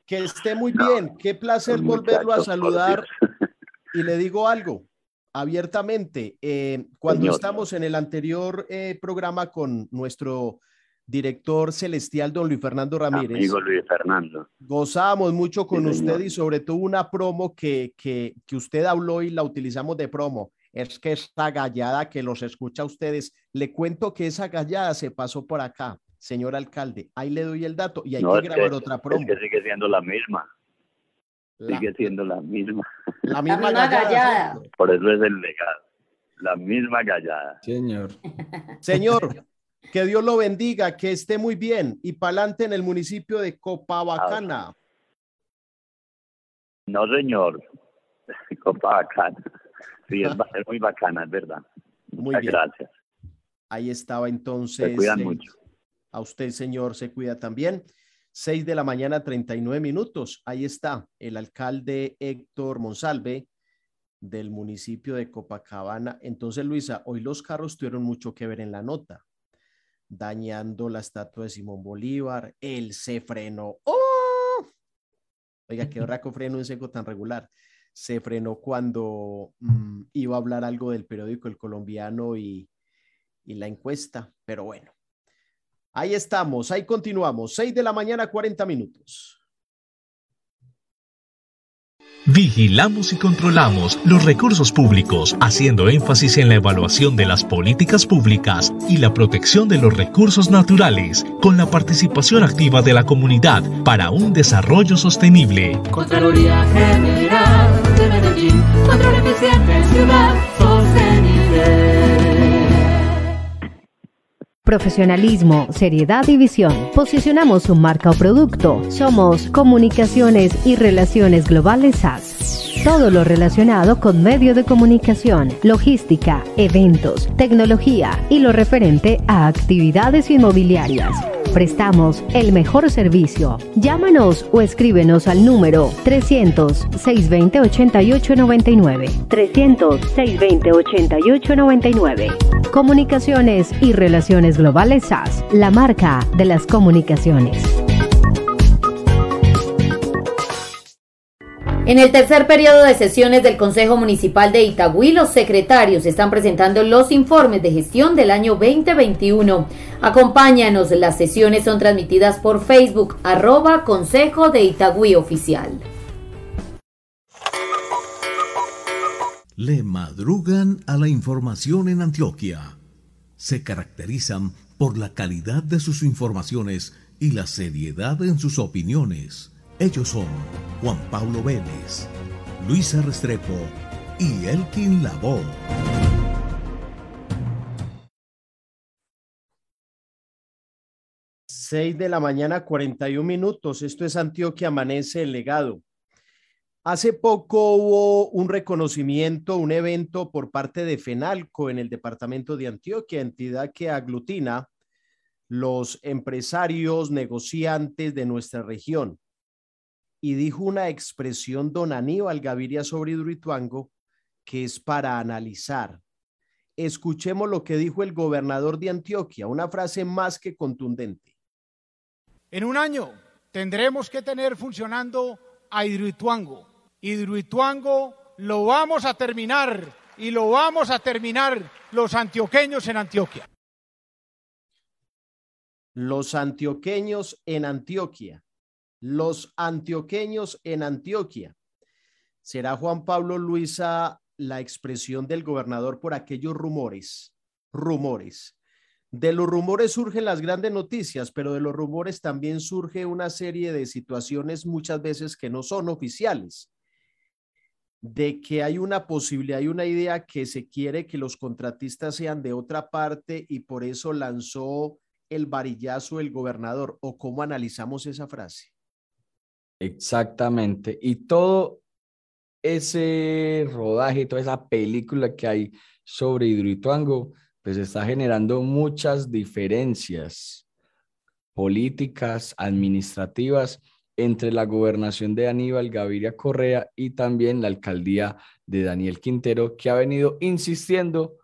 que esté muy bien, qué placer volverlo a saludar. *laughs* Y le digo algo, abiertamente. Eh, cuando estamos en el anterior eh, programa con nuestro director celestial, don Luis Fernando Ramírez. Amigo Luis Fernando. Gozábamos mucho con usted y sobre todo una promo que, que, que, usted habló y la utilizamos de promo. Es que esta gallada que los escucha a ustedes, le cuento que esa gallada se pasó por acá, señor alcalde. Ahí le doy el dato y hay que grabar otra promo. Es que sigue siendo la misma sigue siendo la misma. La misma, gallada. Por eso es el legado. La misma gallada. Señor. *laughs* Señor, que Dios lo bendiga, que esté muy bien y pa'lante en el municipio de Copabacana. No, señor. *laughs* Copabacana. Sí, es, muy bacana, es verdad. Muy Muchas gracias. Ahí estaba entonces. Se cuidan mucho. A usted, señor, se cuida también. 6 de la mañana, 39 minutos. Ahí está el alcalde Héctor Monsalve del municipio de Copacabana. Entonces, Luisa, hoy los carros tuvieron mucho que ver en la nota, dañando la estatua de Simón Bolívar, él se frenó. ¡Oh! Oiga, qué raco freno en seco tan regular. Se frenó cuando mm, iba a hablar algo del periódico El Colombiano y, y la encuesta, pero bueno, Ahí estamos, ahí continuamos. 6 de la mañana, 40 minutos. Vigilamos y controlamos los recursos públicos, haciendo énfasis en la evaluación de las políticas públicas y la protección de los recursos naturales, con la participación activa de la comunidad para un desarrollo sostenible. Contraloría General de Medellín, control eficiente ciudad profesionalismo, seriedad y visión. Posicionamos un marca o producto. Somos Comunicaciones y Relaciones Globales SAS. Todo lo relacionado con medio de comunicación, logística, eventos, tecnología y lo referente a actividades inmobiliarias. Prestamos el mejor servicio. Llámanos o escríbenos al número 300-620-8899. 300-620-8899. Comunicaciones y Relaciones Globales SAS, la marca de las comunicaciones. En el tercer periodo de sesiones del Consejo Municipal de Itagüí, los secretarios están presentando los informes de gestión del año 2021. Acompáñanos, las sesiones son transmitidas por Facebook, arroba Consejo de Itagüí Oficial. Le madrugan a la información en Antioquia. Se caracterizan por la calidad de sus informaciones y la seriedad en sus opiniones. Ellos son Juan Pablo Vélez, Luisa Restrepo y Elkin Lavoe. Seis de la mañana, 41 minutos. Esto es Antioquia Amanece el Legado. Hace poco hubo un reconocimiento, un evento por parte de FENALCO en el departamento de Antioquia, entidad que aglutina los empresarios, negociantes de nuestra región y dijo una expresión don Aníbal Gaviria sobre Hidroituango que es para analizar. Escuchemos lo que dijo el gobernador de Antioquia, una frase más que contundente. En un año tendremos que tener funcionando a Hidroituango. Hidroituango lo vamos a terminar y lo vamos a terminar los antioqueños en Antioquia. Los antioqueños en Antioquia los antioqueños en Antioquia. ¿Será Juan Pablo Luisa la expresión del gobernador por aquellos rumores? Rumores. De los rumores surgen las grandes noticias, pero de los rumores también surge una serie de situaciones muchas veces que no son oficiales. De que hay una posibilidad, hay una idea que se quiere que los contratistas sean de otra parte y por eso lanzó el varillazo el gobernador. ¿O cómo analizamos esa frase? Exactamente. Y todo ese rodaje, toda esa película que hay sobre Hidroituango, pues está generando muchas diferencias políticas, administrativas entre la gobernación de Aníbal Gaviria Correa y también la alcaldía de Daniel Quintero, que ha venido insistiendo,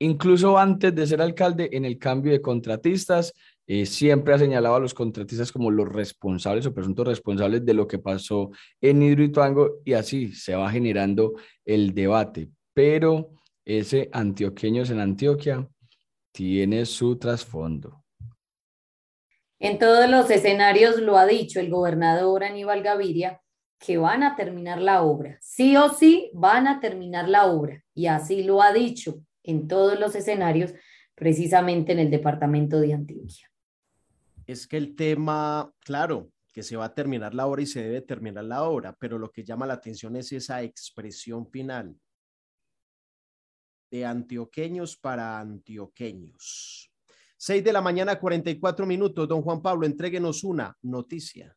incluso antes de ser alcalde, en el cambio de contratistas eh, siempre ha señalado a los contratistas como los responsables o presuntos responsables de lo que pasó en Hidroituango y así se va generando el debate. Pero ese antioqueños en Antioquia tiene su trasfondo. En todos los escenarios lo ha dicho el gobernador Aníbal Gaviria que van a terminar la obra. Sí o sí van a terminar la obra. Y así lo ha dicho en todos los escenarios, precisamente en el departamento de Antioquia es que el tema, claro, que se va a terminar la obra y se debe terminar la obra, pero lo que llama la atención es esa expresión final de antioqueños para antioqueños. Seis de la mañana, 44 minutos. Don Juan Pablo, entréguenos una noticia.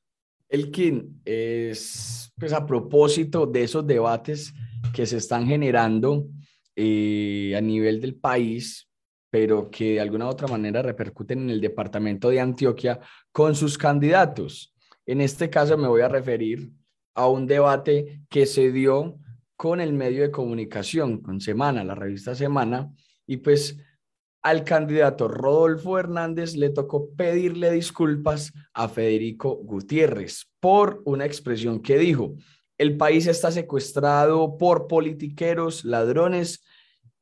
Elkin, es pues a propósito de esos debates que se están generando eh, a nivel del país pero que de alguna u otra manera repercuten en el departamento de Antioquia con sus candidatos. En este caso me voy a referir a un debate que se dio con el medio de comunicación, con Semana, la revista Semana, y pues al candidato Rodolfo Hernández le tocó pedirle disculpas a Federico Gutiérrez por una expresión que dijo, el país está secuestrado por politiqueros, ladrones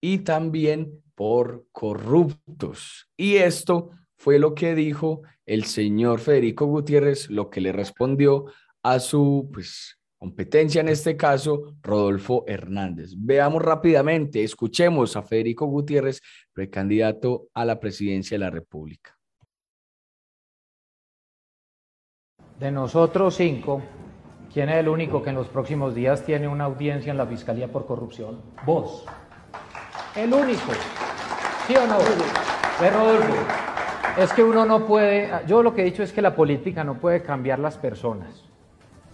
y también por corruptos. Y esto fue lo que dijo el señor Federico Gutiérrez, lo que le respondió a su pues, competencia, en este caso, Rodolfo Hernández. Veamos rápidamente, escuchemos a Federico Gutiérrez, precandidato a la presidencia de la República. De nosotros cinco, ¿quién es el único que en los próximos días tiene una audiencia en la Fiscalía por corrupción? Vos. El único. ¿Sí o no? Ve, Rodolfo, es que uno no puede, yo lo que he dicho es que la política no puede cambiar las personas.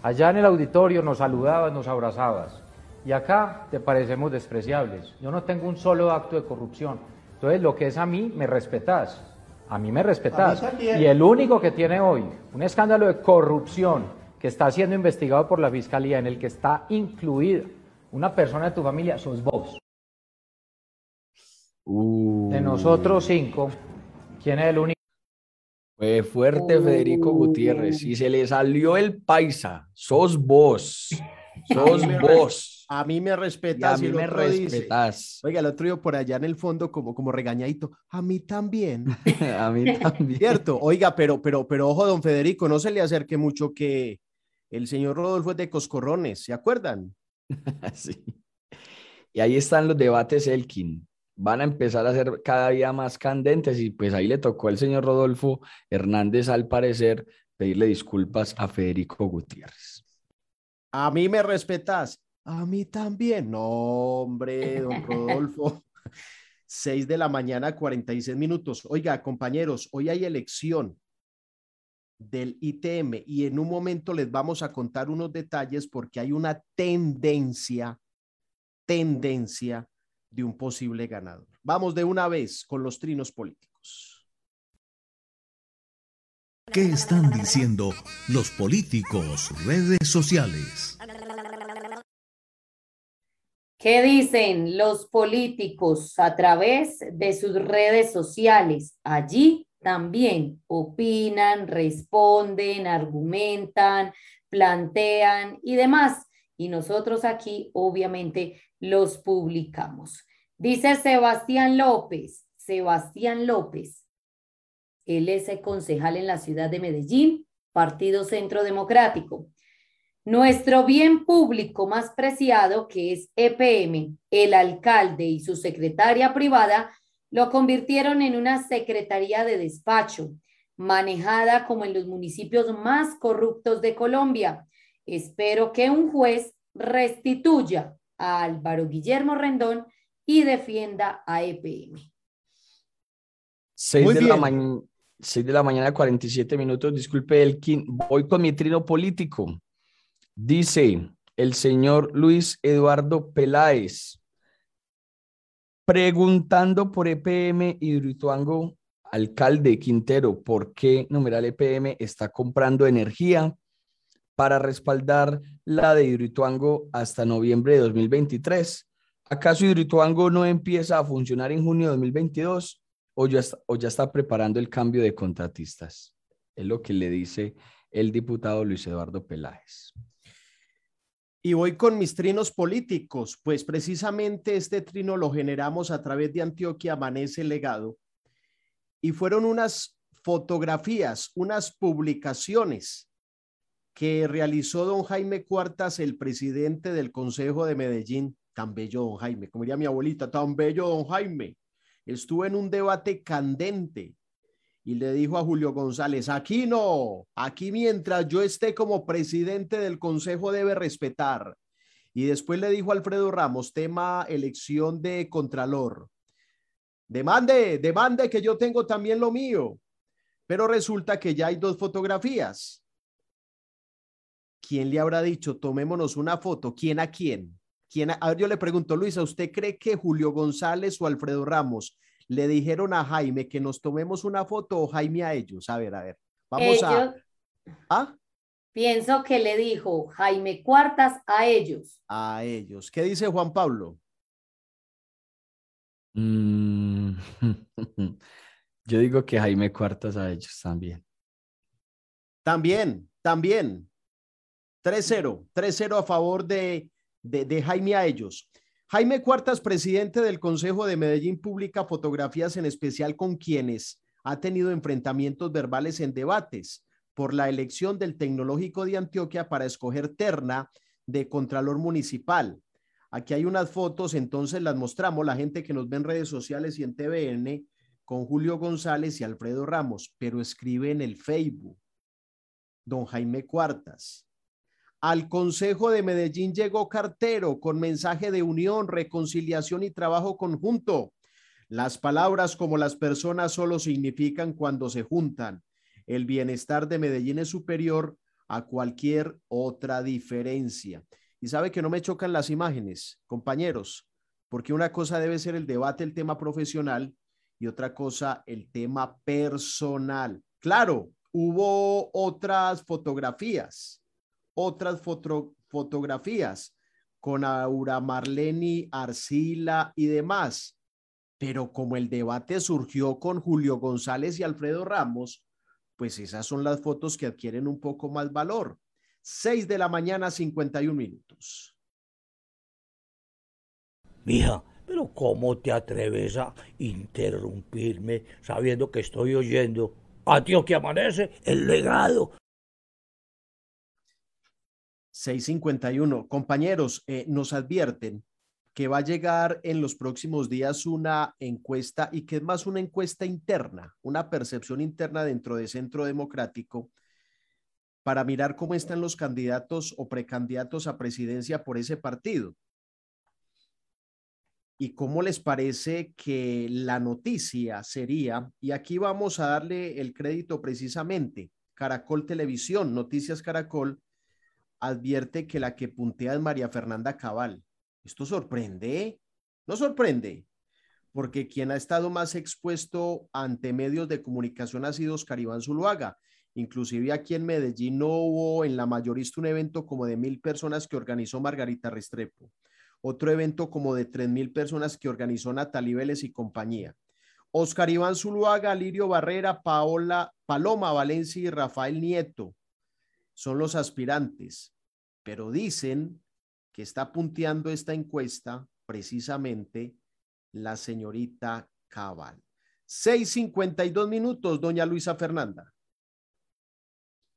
Allá en el auditorio nos saludabas, nos abrazabas. Y acá te parecemos despreciables. Yo no tengo un solo acto de corrupción. Entonces, lo que es a mí, me respetás. A mí me respetás. Y el único que tiene hoy un escándalo de corrupción que está siendo investigado por la fiscalía, en el que está incluida una persona de tu familia, sos vos. De nosotros cinco, ¿quién es el único? Fue fuerte Federico Gutiérrez y se le salió el paisa. Sos vos. Sos vos. A mí me respetas. Y a mí me respetas. Oiga, el otro día por allá en el fondo, como, como regañadito. A mí también. *laughs* a mí también. Cierto. Oiga, pero, pero, pero ojo, don Federico, no se le acerque mucho que el señor Rodolfo es de Coscorrones, ¿se acuerdan? *laughs* sí. Y ahí están los debates Elkin. Van a empezar a ser cada día más candentes y pues ahí le tocó al señor Rodolfo Hernández al parecer pedirle disculpas a Federico Gutiérrez. A mí me respetas. A mí también. No, hombre, don Rodolfo. *laughs* Seis de la mañana, 46 minutos. Oiga, compañeros, hoy hay elección del ITM y en un momento les vamos a contar unos detalles porque hay una tendencia, tendencia de un posible ganador. Vamos de una vez con los trinos políticos. ¿Qué están diciendo los políticos redes sociales? ¿Qué dicen los políticos a través de sus redes sociales? Allí también opinan, responden, argumentan, plantean y demás. Y nosotros aquí obviamente los publicamos. Dice Sebastián López, Sebastián López, él es el concejal en la ciudad de Medellín, Partido Centro Democrático. Nuestro bien público más preciado, que es EPM, el alcalde y su secretaria privada, lo convirtieron en una secretaría de despacho, manejada como en los municipios más corruptos de Colombia. Espero que un juez restituya a Álvaro Guillermo Rendón y defienda a EPM. 6 de, la mañana, 6 de la mañana, 47 minutos. Disculpe, Elkin. Voy con mi trino político. Dice el señor Luis Eduardo Peláez preguntando por EPM Hidroituango, alcalde Quintero, ¿por qué numeral EPM está comprando energía para respaldar la de Hidroituango hasta noviembre de 2023? ¿Acaso Hidroituango no empieza a funcionar en junio de 2022 o ya, está, o ya está preparando el cambio de contratistas? Es lo que le dice el diputado Luis Eduardo Peláez. Y voy con mis trinos políticos, pues precisamente este trino lo generamos a través de Antioquia Amanece Legado. Y fueron unas fotografías, unas publicaciones que realizó don Jaime Cuartas, el presidente del Consejo de Medellín. Tan bello, don Jaime, como diría mi abuelita, tan bello, don Jaime. Estuvo en un debate candente y le dijo a Julio González, aquí no, aquí mientras yo esté como presidente del Consejo debe respetar. Y después le dijo a Alfredo Ramos, tema elección de Contralor. Demande, demande que yo tengo también lo mío. Pero resulta que ya hay dos fotografías. ¿Quién le habrá dicho, tomémonos una foto? ¿Quién a quién? ¿Quién a... a ver, yo le pregunto, Luisa, ¿usted cree que Julio González o Alfredo Ramos le dijeron a Jaime que nos tomemos una foto o Jaime a ellos. A ver, a ver. Vamos a. ¿Ah? Pienso que le dijo Jaime Cuartas a ellos. A ellos. ¿Qué dice Juan Pablo? Mm, *laughs* yo digo que Jaime Cuartas a ellos también. También, también. 3-0, 3-0 a favor de, Jaime a ellos. Jaime Cuartas, presidente del Consejo de Medellín, publica fotografías en especial con quienes ha tenido enfrentamientos verbales en debates por la elección del Tecnológico de Antioquia para escoger terna de Contralor Municipal. Aquí hay unas fotos, entonces las mostramos, la gente que nos ve en redes sociales y en TVN, con Julio González y Alfredo Ramos, pero escribe en el Facebook, don Jaime Cuartas. Al Consejo de Medellín llegó cartero con mensaje de unión, reconciliación y trabajo conjunto. Las palabras como las personas solo significan cuando se juntan. El bienestar de Medellín es superior a cualquier otra diferencia. Y sabe que no me chocan las imágenes, compañeros, porque una cosa debe ser el debate, el tema profesional, y otra cosa el tema personal. Claro, hubo otras fotografías, otras fotografías con Aura Marleni, Arcila y demás. Pero como el debate surgió con Julio González y Alfredo Ramos, pues esas son las fotos que adquieren un poco más valor. 6 de la mañana, 51 minutos. Mija, pero ¿cómo te atreves a interrumpirme sabiendo que estoy oyendo a Tío que amanece el legado? 651. Compañeros, eh, nos advierten que va a llegar en los próximos días una encuesta y que es más una encuesta interna, una percepción interna dentro de Centro Democrático para mirar cómo están los candidatos o precandidatos a presidencia por ese partido. ¿Y cómo les parece que la noticia sería, y aquí vamos a darle el crédito precisamente, Caracol Televisión, Noticias Caracol, advierte que la que puntea es María Fernanda Cabal. Esto sorprende, no sorprende, porque quien ha estado más expuesto ante medios de comunicación ha sido Oscar Iván Zuluaga. Inclusive aquí en Medellín no hubo en la mayorista un evento como de mil personas que organizó Margarita Restrepo. Otro evento como de tres mil personas que organizó Natalie Vélez y compañía. Oscar Iván Zuluaga, Lirio Barrera, Paola, Paloma Valencia y Rafael Nieto son los aspirantes, pero dicen que está punteando esta encuesta precisamente la señorita Cabal. 6.52 minutos, doña Luisa Fernanda.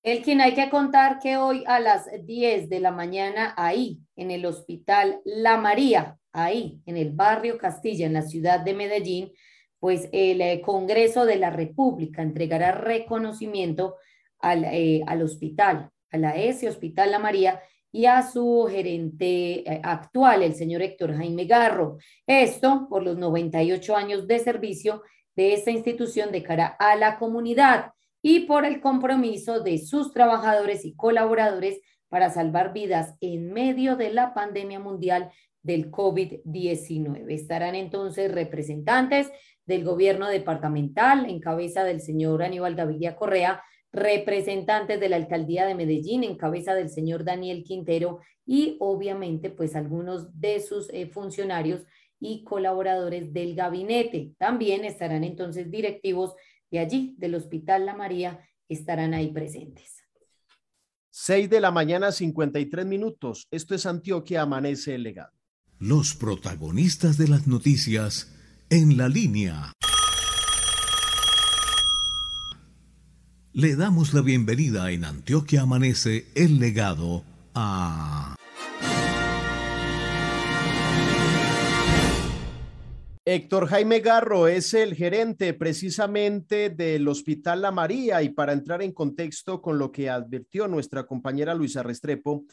El quien hay que contar que hoy a las 10 de la mañana ahí, en el hospital La María, ahí, en el barrio Castilla, en la ciudad de Medellín, pues el eh, Congreso de la República entregará reconocimiento al, eh, al hospital, a la S Hospital La María, y a su gerente eh, actual, el señor Héctor Jaime Garro. Esto por los 98 años de servicio de esta institución de cara a la comunidad y por el compromiso de sus trabajadores y colaboradores para salvar vidas en medio de la pandemia mundial del COVID-19. Estarán entonces representantes del gobierno departamental en cabeza del señor Aníbal Gaviria Correa, representantes de la alcaldía de Medellín en cabeza del señor Daniel Quintero y obviamente pues algunos de sus eh, funcionarios y colaboradores del gabinete. También estarán entonces directivos de allí, del Hospital La María, estarán ahí presentes. 6 de la mañana, 53 minutos. Esto es Antioquia, amanece el legado. Los protagonistas de las noticias en la línea. Le damos la bienvenida en Antioquia Amanece el legado a... Héctor Jaime Garro es el gerente precisamente del Hospital La María. Y para entrar en contexto con lo que advirtió nuestra compañera Luisa Restrepo,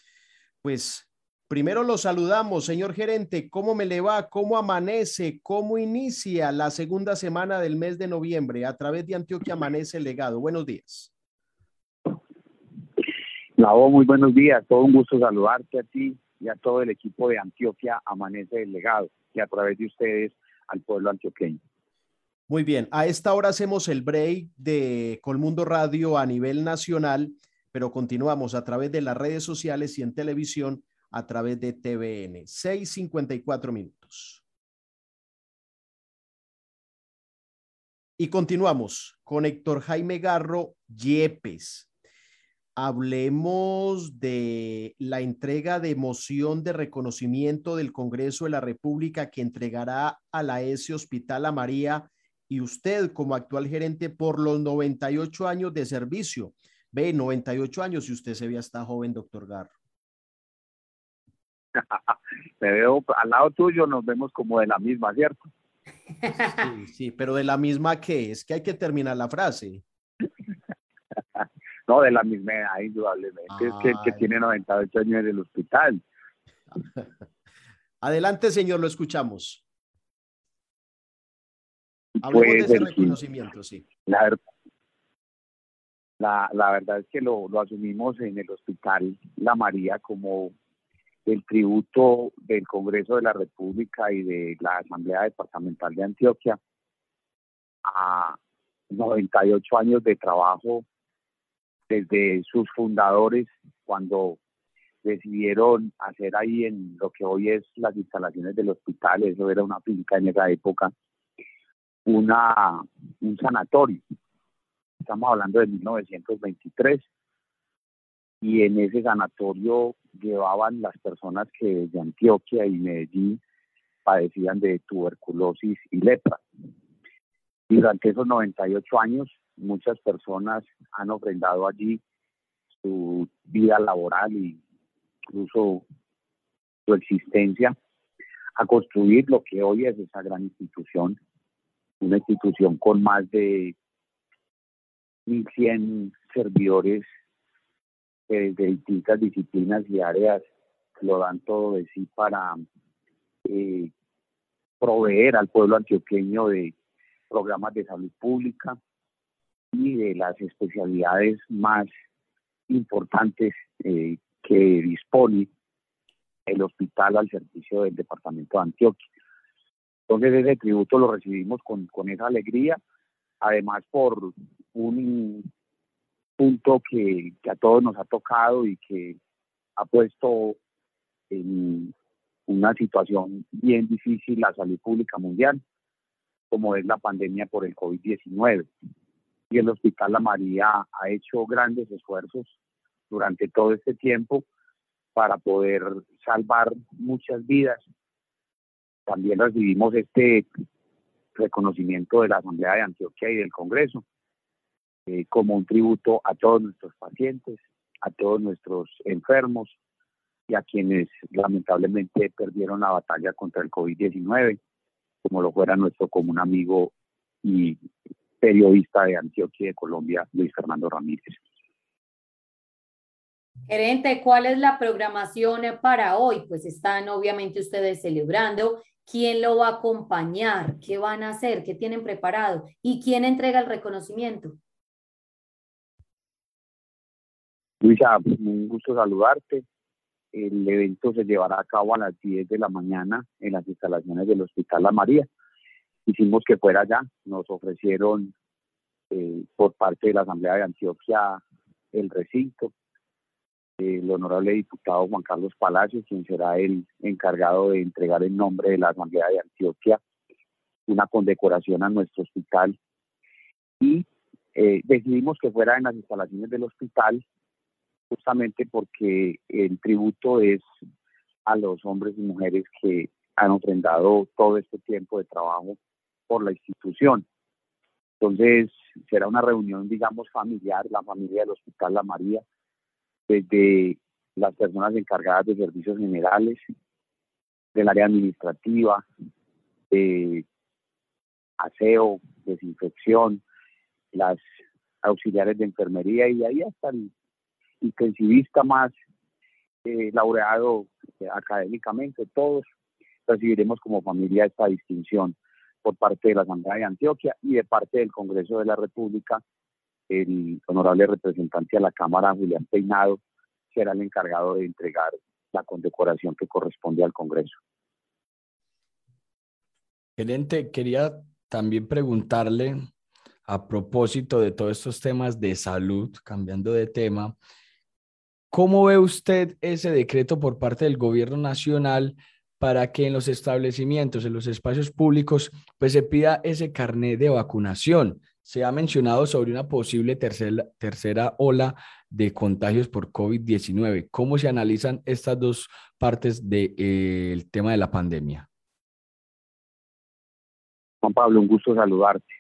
pues primero lo saludamos, señor gerente, ¿cómo me le va? ¿Cómo amanece? ¿Cómo inicia la segunda semana del mes de noviembre a través de Antioquia Amanece el Legado? Buenos días. Lau, muy buenos días. Todo un gusto saludarte a ti y a todo el equipo de Antioquia Amanece el Legado y a través de ustedes al pueblo antioqueño. Muy bien, a esta hora hacemos el break de Colmundo Radio a nivel nacional, pero continuamos a través de las redes sociales y en televisión a través de TVN. 6.54 minutos. Y continuamos con Héctor Jaime Garro Yepes. Hablemos de la entrega de moción de reconocimiento del Congreso de la República que entregará a la S Hospital a María y usted como actual gerente por los 98 años de servicio. Ve, 98 años y usted se ve hasta joven, doctor Garro. *laughs* Me veo al lado tuyo, nos vemos como de la misma, ¿cierto? Sí, sí, pero de la misma que es que hay que terminar la frase. *laughs* No, de la misma edad, indudablemente. Es que, que tiene 98 años en el hospital. *laughs* Adelante, señor, lo escuchamos. Hablemos de ese Pues, reconocimiento, sí. La, la, la verdad es que lo, lo asumimos en el Hospital La María como el tributo del Congreso de la República y de la Asamblea Departamental de Antioquia a 98 años de trabajo desde sus fundadores cuando decidieron hacer ahí en lo que hoy es las instalaciones del hospital, eso era una finca en esa época, una, un sanatorio. Estamos hablando de 1923. Y en ese sanatorio llevaban las personas que de Antioquia y Medellín padecían de tuberculosis y lepra. Y durante esos 98 años, muchas personas han ofrendado allí su vida laboral e incluso su existencia a construir lo que hoy es esa gran institución, una institución con más de 1.100 servidores eh, de distintas disciplinas y áreas lo dan todo de sí para eh, proveer al pueblo antioqueño de programas de salud pública y de las especialidades más importantes eh, que dispone el hospital al servicio del departamento de Antioquia. Entonces ese tributo lo recibimos con, con esa alegría, además por un punto que, a todos nos ha tocado y que ha puesto en una situación bien difícil la salud pública mundial, como es la pandemia por el COVID-19. Y el Hospital La María ha hecho grandes esfuerzos durante todo este tiempo para poder salvar muchas vidas. También recibimos este reconocimiento de la Asamblea de Antioquia y del Congreso eh, como un tributo a todos nuestros pacientes, a todos nuestros enfermos y a quienes lamentablemente perdieron la batalla contra el COVID-19, como lo fuera nuestro común amigo y periodista de Antioquia de Colombia, Luis Fernando Ramírez. Gerente, ¿cuál es la programación para hoy? Pues están obviamente ustedes celebrando. ¿Quién lo va a acompañar? ¿Qué van a hacer? ¿Qué tienen preparado? ¿Y quién entrega el reconocimiento? Luisa, un gusto saludarte. El evento se llevará a cabo a las 10 de la mañana en las instalaciones del Hospital La María. Hicimos que fuera allá, nos ofrecieron eh, por parte de la Asamblea de Antioquia el recinto, el honorable diputado Juan Carlos Palacios, quien será el encargado de entregar en nombre de la Asamblea de Antioquia una condecoración a nuestro hospital. Y eh, decidimos que fuera en las instalaciones del hospital justamente porque el tributo es a los hombres y mujeres que han ofrendado todo este tiempo de trabajo por la institución. Entonces, será una reunión, digamos, familiar, la familia del Hospital La María, desde las personas encargadas de servicios generales, del área administrativa, aseo, desinfección, las auxiliares de enfermería y ahí hasta el intensivista más eh, laureado eh, académicamente, todos recibiremos como familia esta distinción por parte de la Asamblea de Antioquia y de parte del Congreso de la República, el honorable representante a la Cámara, Julián Peinado, será el encargado de entregar la condecoración que corresponde al Congreso. Gerente, quería también preguntarle a propósito de todos estos temas de salud, cambiando de tema, ¿cómo ve usted ese decreto por parte del gobierno nacional para que en los establecimientos, en los espacios públicos, pues se pida ese carnet de vacunación? Se ha mencionado sobre una posible tercera, tercera ola de contagios por COVID-19. ¿Cómo se analizan estas dos partes del de, eh, tema de la pandemia? Juan Pablo, un gusto saludarte.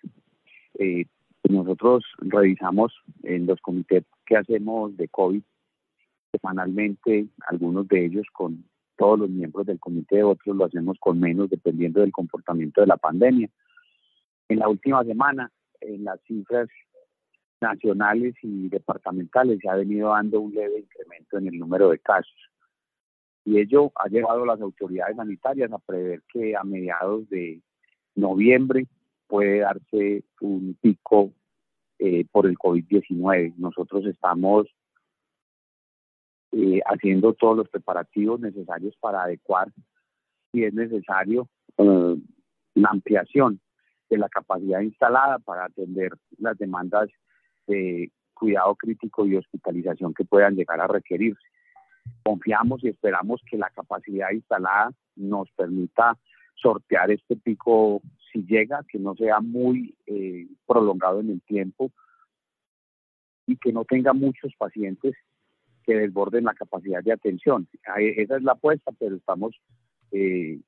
Eh, nosotros revisamos en los comités que hacemos de COVID semanalmente, algunos de ellos con todos los miembros del comité, otros lo hacemos con menos, dependiendo del comportamiento de la pandemia. En la última semana, en las cifras nacionales y departamentales se ha venido dando un leve incremento en el número de casos. Y ello ha llevado a las autoridades sanitarias a prever que a mediados de noviembre puede darse un pico eh, por el COVID-19. Nosotros estamos eh, haciendo todos los preparativos necesarios para adecuar, si es necesario, eh, la ampliación de la capacidad instalada para atender las demandas de cuidado crítico y hospitalización que puedan llegar a requerirse. Confiamos y esperamos que la capacidad instalada nos permita sortear este pico si llega, que no sea muy eh, prolongado en el tiempo y que no tenga muchos pacientes que desborden la capacidad de atención. Esa es la apuesta, pero estamos eh,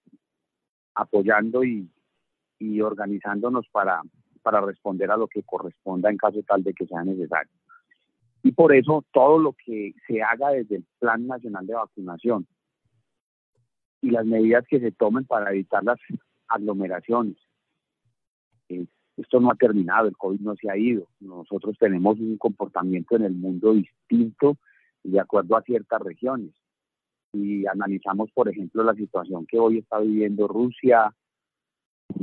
apoyando y, y organizándonos para, para responder a lo que corresponda en caso tal de que sea necesario. Y por eso todo lo que se haga desde el Plan Nacional de Vacunación y las medidas que se tomen para evitar las aglomeraciones. Eh, esto no ha terminado, el COVID no se ha ido. Nosotros tenemos un comportamiento en el mundo distinto de acuerdo a ciertas regiones. Y analizamos, por ejemplo, la situación que hoy está viviendo Rusia,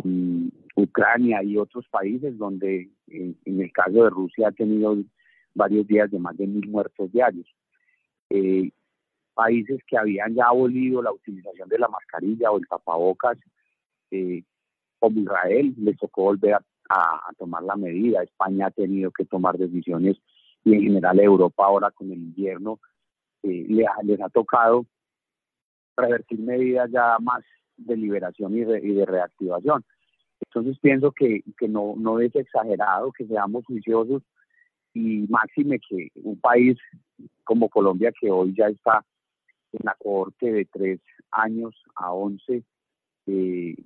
mm, Ucrania y otros países donde en, el caso de Rusia ha tenido varios días de más de mil muertos diarios. Eh, países que habían ya abolido la utilización de la mascarilla o el tapabocas, eh, como Israel, les tocó volver a, tomar la medida. España ha tenido que tomar decisiones y en general Europa ahora con el invierno eh, les, ha tocado revertir medidas ya más de liberación y, y de reactivación. Entonces pienso que, que no, no es exagerado que seamos juiciosos y máxime que un país como Colombia que hoy ya está en la cohorte de tres años a once eh,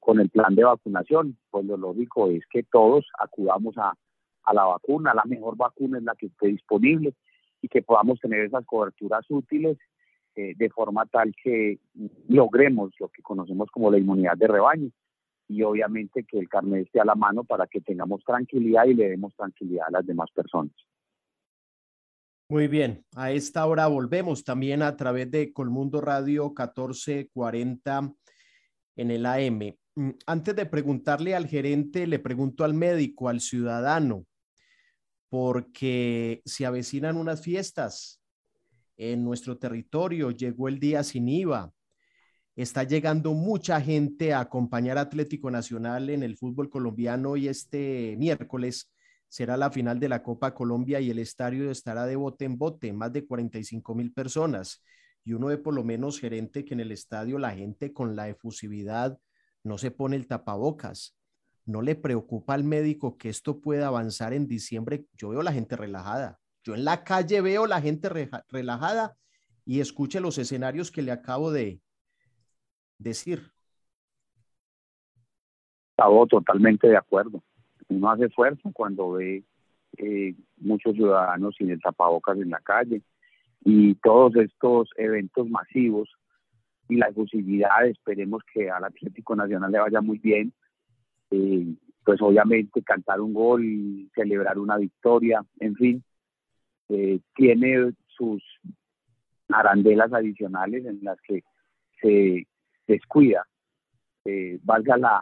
con el plan de vacunación, pues lo lógico es que todos acudamos a, a la vacuna, la mejor vacuna es la que esté disponible y que podamos tener esas coberturas útiles eh, de forma tal que logremos lo que conocemos como la inmunidad de rebaño y obviamente que el carnet esté a la mano para que tengamos tranquilidad y le demos tranquilidad a las demás personas. Muy bien, a esta hora volvemos también a través de Colmundo Radio 1440 en el AM. Mm, antes de preguntarle al gerente, le pregunto al médico, al ciudadano, porque se avecinan unas fiestas en nuestro territorio, llegó el día sin IVA, Está llegando mucha gente a acompañar a Atlético Nacional en el fútbol colombiano y este miércoles será la final de la Copa Colombia y el estadio estará de bote en bote, más de 45 mil personas. Y uno ve por lo menos gerente que en el estadio la gente con la efusividad no se pone el tapabocas. No le preocupa al médico que esto pueda avanzar en diciembre. Yo veo la gente relajada. Yo en la calle veo la gente relajada y escuche los escenarios que le acabo de, decir. Estaba totalmente de acuerdo. Uno hace esfuerzo cuando ve eh, muchos ciudadanos sin el tapabocas en la calle y todos estos eventos masivos y la posibilidad, esperemos que al Atlético Nacional le vaya muy bien, eh, pues obviamente cantar un gol celebrar una victoria, en fin, eh, tiene sus arandelas adicionales en las que se descuida, eh, valga la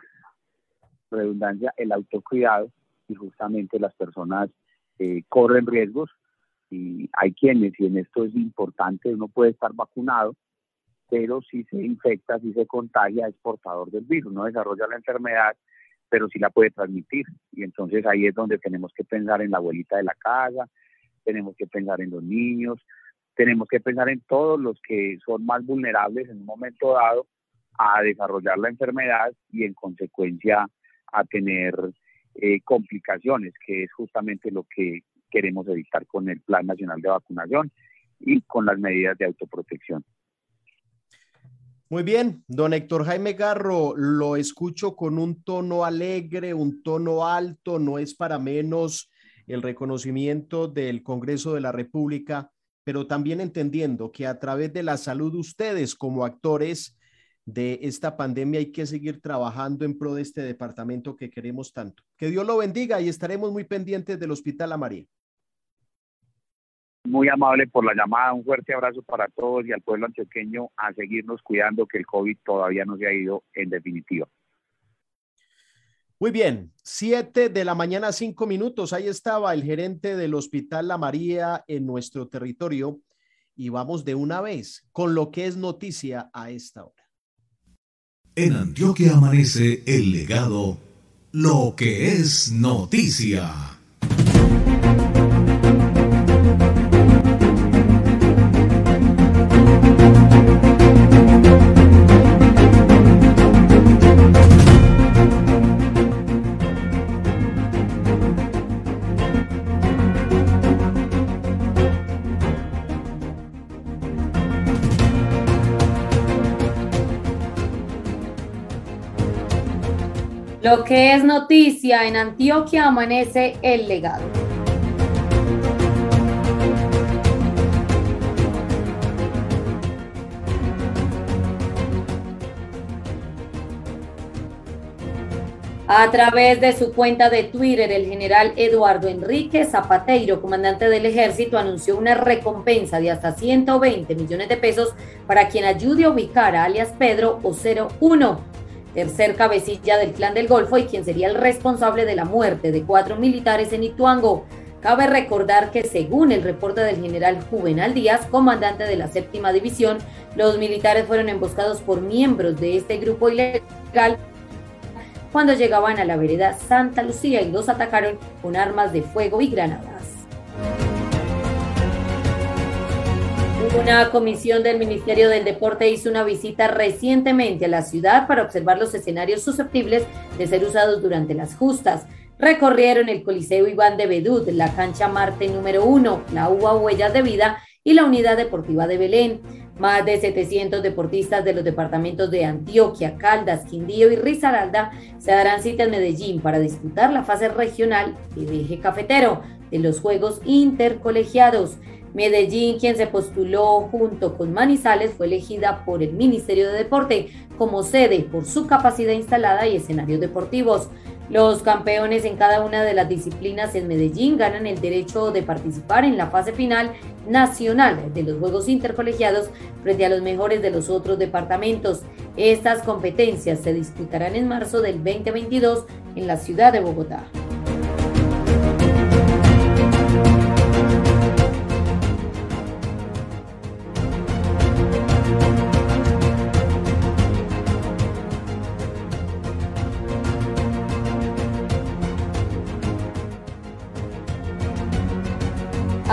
redundancia, el autocuidado y justamente las personas eh, corren riesgos y hay quienes, y en esto es importante, uno puede estar vacunado, pero si se infecta, si se contagia, es portador del virus, no desarrolla la enfermedad, pero sí la puede transmitir. Y entonces ahí es donde tenemos que pensar en la abuelita de la casa, tenemos que pensar en los niños, tenemos que pensar en todos los que son más vulnerables en un momento dado a desarrollar la enfermedad y en consecuencia a tener eh, complicaciones, que es justamente lo que queremos evitar con el Plan Nacional de Vacunación y con las medidas de autoprotección. Muy bien, don Héctor Jaime Garro, lo escucho con un tono alegre, un tono alto, no es para menos el reconocimiento del Congreso de la República, pero también entendiendo que a través de la salud ustedes como actores de esta pandemia hay que seguir trabajando en pro de este departamento que queremos tanto. Que Dios lo bendiga y estaremos muy pendientes del Hospital La. Muy amable por la llamada, un fuerte abrazo para todos y al pueblo antioqueño a seguirnos cuidando que el COVID todavía no se ha ido en definitiva. Muy bien, siete de la mañana, cinco minutos. Ahí estaba el gerente del Hospital La María en nuestro territorio y vamos de una vez con lo que es noticia a esta hora. En Antioquia amanece el legado, lo que es noticia. Lo que es noticia en Antioquia amanece el legado. A través de su cuenta de Twitter, el general Eduardo Enrique Zapateiro, comandante del ejército, anunció una recompensa de hasta 120 millones de pesos para quien ayude a ubicar a alias Pedro o 01 tercer cabecilla del clan del Golfo y quien sería el responsable de la muerte de cuatro militares en Ituango. Cabe recordar que según el reporte del general Juvenal Díaz, comandante de la séptima división, los militares fueron emboscados por miembros de este grupo ilegal cuando llegaban a la vereda Santa Lucía y los atacaron con armas de fuego y granadas. Una comisión del Ministerio del Deporte hizo una visita recientemente a la ciudad para observar los escenarios susceptibles de ser usados durante las justas. Recorrieron el Coliseo Iván de Bedud, la cancha Marte número 1, la UBA Huellas de Vida y la Unidad Deportiva de Belén. Más de 700 deportistas de los departamentos de Antioquia, Caldas, Quindío y Risaralda se darán cita en Medellín para disputar la fase regional del eje cafetero de los Juegos Intercolegiados. Medellín, quien se postuló junto con Manizales, fue elegida por el Ministerio de Deporte como sede por su capacidad instalada y escenarios deportivos. Los campeones en cada una de las disciplinas en Medellín ganan el derecho de participar en la fase final nacional de los Juegos Intercolegiados frente a los mejores de los otros departamentos. Estas competencias se disputarán en marzo del 2022 en la ciudad de Bogotá.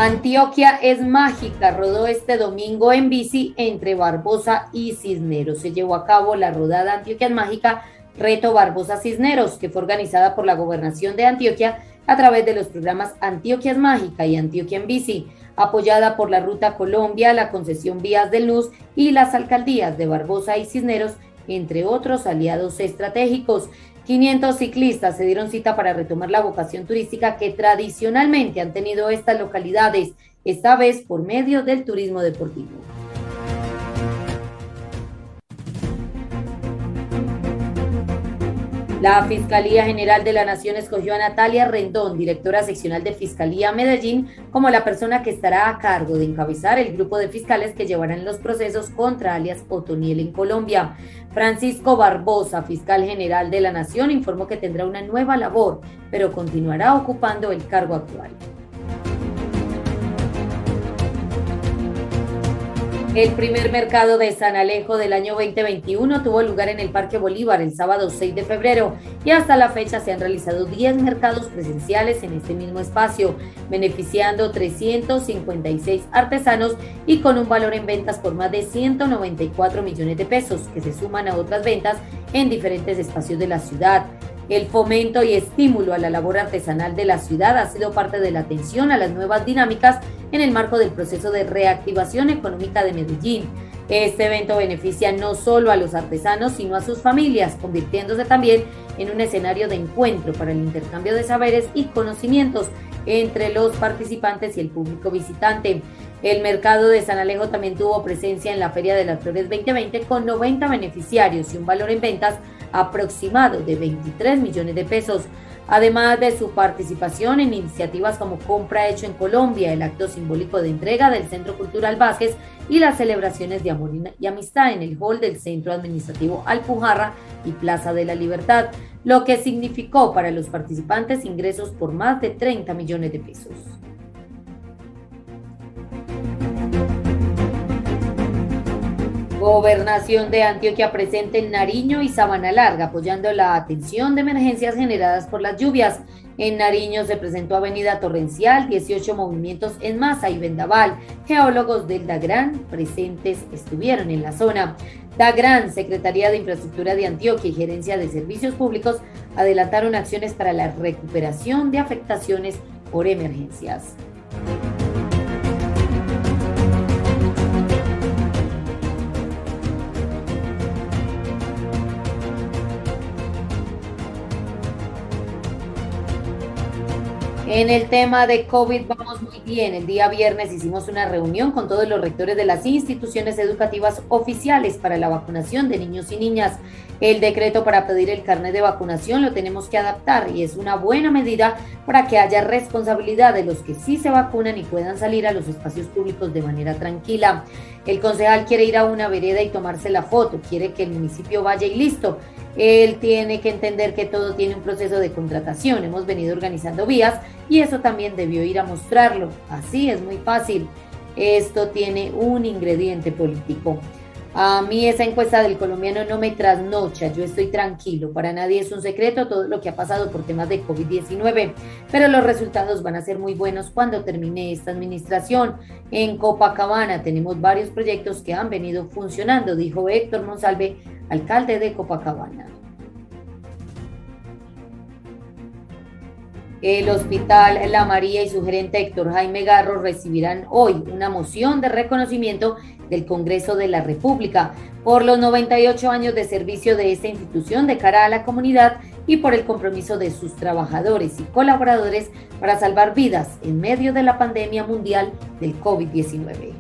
Antioquia es mágica, rodó este domingo en bici entre Barbosa y Cisneros. Se llevó a cabo la rodada Antioquia es mágica, Reto Barbosa Cisneros, que fue organizada por la gobernación de Antioquia a través de los programas Antioquia es mágica y Antioquia en bici, apoyada por la Ruta Colombia, la concesión Vías del Luz y las alcaldías de Barbosa y Cisneros, entre otros aliados estratégicos. 500 ciclistas se dieron cita para retomar la vocación turística que tradicionalmente han tenido estas localidades, esta vez por medio del turismo deportivo. La Fiscalía General de la Nación escogió a Natalia Rendón, directora seccional de Fiscalía Medellín, como la persona que estará a cargo de encabezar el grupo de fiscales que llevarán los procesos contra alias Otoniel en Colombia. Francisco Barbosa, fiscal general de la Nación, informó que tendrá una nueva labor, pero continuará ocupando el cargo actual. El primer mercado de San Alejo del año 2021 tuvo lugar en el Parque Bolívar el sábado 6 de febrero y hasta la fecha se han realizado 10 mercados presenciales en este mismo espacio, beneficiando 356 artesanos y con un valor en ventas por más de 194 millones de pesos que se suman a otras ventas en diferentes espacios de la ciudad. El fomento y estímulo a la labor artesanal de la ciudad ha sido parte de la atención a las nuevas dinámicas en el marco del proceso de reactivación económica de Medellín. Este evento beneficia no solo a los artesanos, sino a sus familias, convirtiéndose también en un escenario de encuentro para el intercambio de saberes y conocimientos entre los participantes y el público visitante. El mercado de San Alejo también tuvo presencia en la Feria de las Flores 2020 con 90 beneficiarios y un valor en ventas aproximado de 23 millones de pesos. además de su participación en iniciativas como Compra Hecho en Colombia, el acto simbólico de entrega del Centro Cultural Vázquez y las celebraciones de amor y amistad en el hall del Centro Administrativo Alpujarra y Plaza de la Libertad, lo que significó para los participantes ingresos por más de 30 millones de pesos. Gobernación de Antioquia presente en Nariño y Sabana Larga, apoyando la atención de emergencias generadas por las lluvias. En Nariño se presentó Avenida Torrencial, 18 movimientos en masa y vendaval. Geólogos del DAGRAN presentes estuvieron en la zona. DAGRAN, Secretaría de Infraestructura de Antioquia y Gerencia de Servicios Públicos adelantaron acciones para la recuperación de afectaciones por emergencias. En el tema de COVID vamos muy bien. El día viernes hicimos una reunión con todos los rectores de las instituciones educativas oficiales para la vacunación de niños y niñas. El decreto para pedir el carnet de vacunación lo tenemos que adaptar y es una buena medida para que haya responsabilidad de los que sí se vacunan y puedan salir a los espacios públicos de manera tranquila. El concejal quiere ir a una vereda y tomarse la foto, quiere que el municipio vaya y listo. Él tiene que entender que todo tiene un proceso de contratación. Hemos venido organizando vías y eso también debió ir a mostrarlo. Así es muy fácil. Esto tiene un ingrediente político. A mí esa encuesta del colombiano no me trasnocha, yo estoy tranquilo, para nadie es un secreto todo lo que ha pasado por temas de COVID-19, pero los resultados van a ser muy buenos cuando termine esta administración. En Copacabana tenemos varios proyectos que han venido funcionando, dijo Héctor Monsalve, alcalde de Copacabana. El Hospital La María y su gerente Héctor Jaime Garro recibirán hoy una moción de reconocimiento del Congreso de la República por los 98 años de servicio de esta institución de cara a la comunidad y por el compromiso de sus trabajadores y colaboradores para salvar vidas en medio de la pandemia mundial del COVID-19.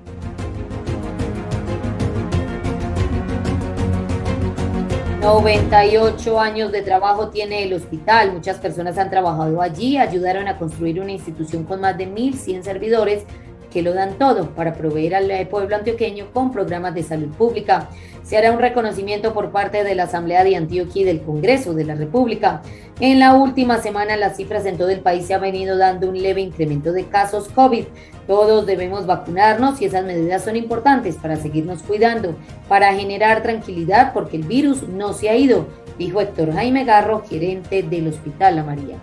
98 años de trabajo tiene el hospital. Muchas personas han trabajado allí, ayudaron a construir una institución con más de 1.100 servidores que lo dan todo para proveer al pueblo antioqueño con programas de salud pública. Se hará un reconocimiento por parte de la Asamblea de Antioquia y del Congreso de la República. En la última semana las cifras en todo el país se han venido dando un leve incremento de casos COVID. Todos debemos vacunarnos y esas medidas son importantes para seguirnos cuidando, para generar tranquilidad porque el virus no se ha ido, dijo Héctor Jaime Garro, gerente del Hospital La María.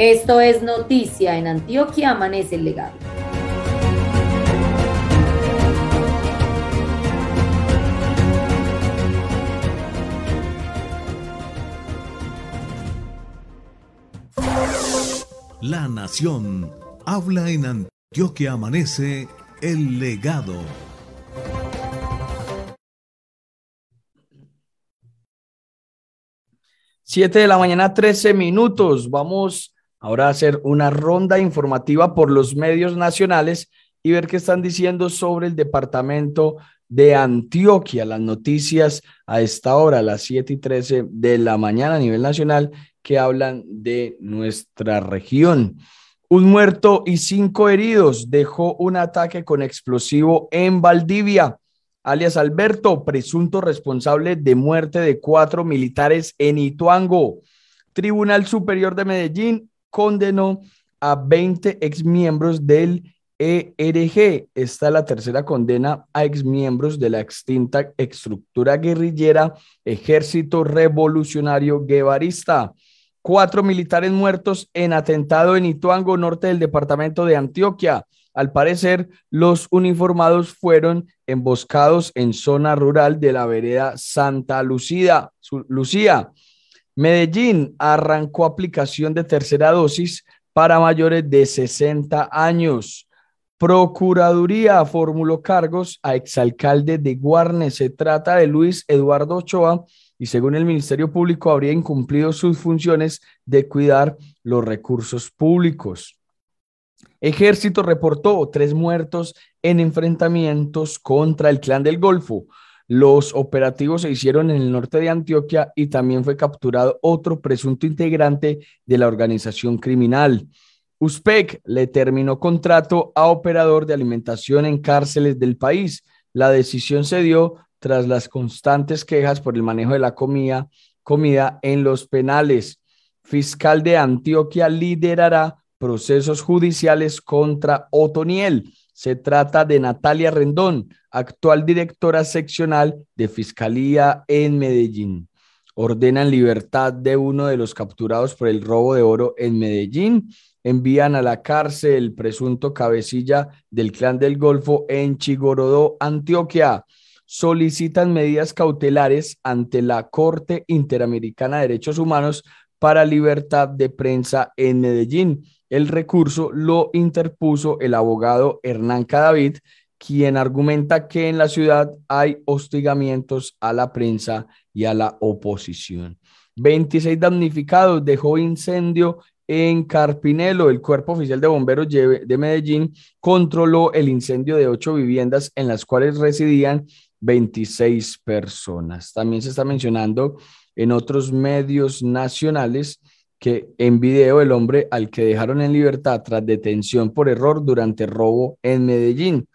Esto es noticia en Antioquia, amanece el legado. La Nación habla en Antioquia Amanece el legado. Siete de la mañana, trece minutos. Vamos ahora hacer una ronda informativa por los medios nacionales y ver qué están diciendo sobre el departamento de Antioquia. Las noticias a esta hora, a las siete y trece de la mañana a nivel nacional que hablan de nuestra región. Un muerto y cinco heridos dejó un ataque con explosivo en Valdivia. Alias Alberto, presunto responsable de muerte de cuatro militares en Ituango. Tribunal Superior de Medellín condenó a 20 exmiembros del ERG. Esta es la tercera condena a exmiembros de la extinta estructura guerrillera Ejército Revolucionario Guevarista cuatro militares muertos en atentado en Ituango, norte del departamento de Antioquia. Al parecer, los uniformados fueron emboscados en zona rural de la vereda Santa Lucía. Lucía. Medellín arrancó aplicación de tercera dosis para mayores de 60 años. Procuraduría formuló cargos a exalcalde de Guarne. Se trata de Luis Eduardo Ochoa, y según el Ministerio Público habría incumplido sus funciones de cuidar los recursos públicos. Ejército reportó tres muertos en enfrentamientos contra el Clan del Golfo. Los operativos se hicieron en el norte de Antioquia y también fue capturado otro presunto integrante de la organización criminal. USPEC le terminó contrato a operador de alimentación en cárceles del país. La decisión se dio tras las constantes quejas por el manejo de la comida, comida en los penales. Fiscal de Antioquia liderará procesos judiciales contra Otoniel. Se trata de Natalia Rendón, actual directora seccional de Fiscalía en Medellín. Ordenan libertad de uno de los capturados por el robo de oro en Medellín. Envían a la cárcel el presunto cabecilla del clan del Golfo en Chigorodó, Antioquia. Solicitan medidas cautelares ante la Corte Interamericana de Derechos Humanos para libertad de prensa en Medellín. El recurso lo interpuso el abogado Hernán Cadavid, quien argumenta que en la ciudad hay hostigamientos a la prensa y a la oposición. 26 damnificados dejó incendio en Carpinelo. El Cuerpo Oficial de Bomberos de Medellín controló el incendio de ocho viviendas en las cuales residían 26 personas. También se está mencionando en otros medios nacionales que en video el hombre al que dejaron en libertad tras detención por error durante robo en Medellín.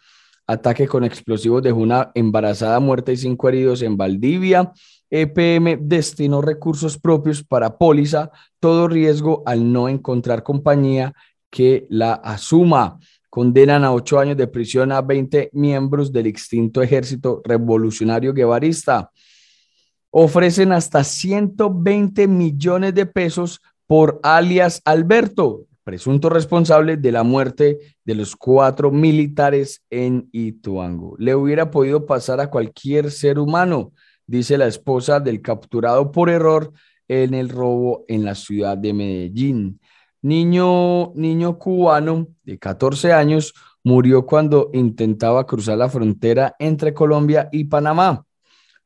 Ataque con explosivos dejó una embarazada muerta y cinco heridos en Valdivia. EPM destinó recursos propios para póliza, todo riesgo al no encontrar compañía que la asuma. Condenan a ocho años de prisión a 20 miembros del extinto ejército revolucionario guevarista ofrecen hasta 120 millones de pesos por alias Alberto, presunto responsable de la muerte de los cuatro militares en Ituango. Le hubiera podido pasar a cualquier ser humano, dice la esposa del capturado por error en el robo en la ciudad de Medellín. Niño, niño cubano de 14 años murió cuando intentaba cruzar la frontera entre Colombia y Panamá.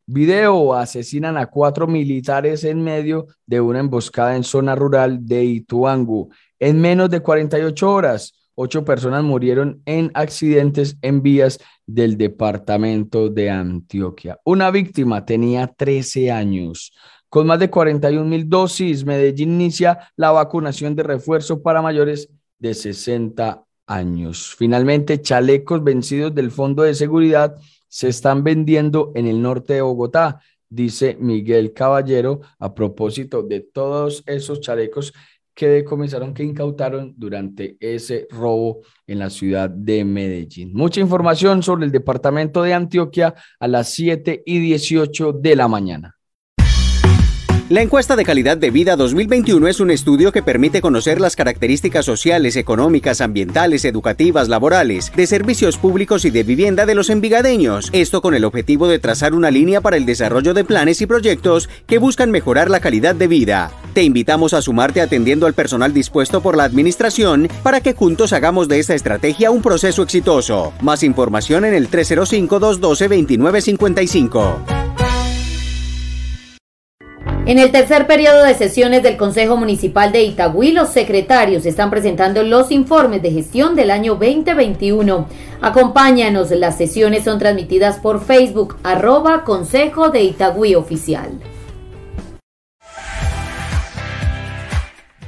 Video, asesinan a cuatro militares en medio de una emboscada en zona rural de Ituango. En menos de 48 horas, ocho personas murieron en accidentes en vías del departamento de Antioquia. Una víctima tenía 13 años. Con más de 41 mil dosis, Medellín inicia la vacunación de refuerzo para mayores de 60 años. Finalmente, chalecos vencidos del Fondo de Seguridad se están vendiendo en el norte de Bogotá, dice Miguel Caballero, a propósito de todos esos chalecos que decomisaron, que incautaron durante ese robo en la ciudad de Medellín. Mucha información sobre el departamento de Antioquia a las 7 y 18 de la mañana. La encuesta de calidad de vida 2021 es un estudio que permite conocer las características sociales, económicas, ambientales, educativas, laborales, de servicios públicos y de vivienda de los envigadeños. Esto con el objetivo de trazar una línea para el desarrollo de planes y proyectos que buscan mejorar la calidad de vida. Te invitamos a sumarte atendiendo al personal dispuesto por la administración para que juntos hagamos de esta estrategia un proceso exitoso. Más información en el 305-212-2955. En el tercer periodo de sesiones del Consejo Municipal de Itagüí, los secretarios están presentando los informes de gestión del año 2021. Acompáñanos, las sesiones son transmitidas por Facebook, arroba Consejo de Itagüí Oficial.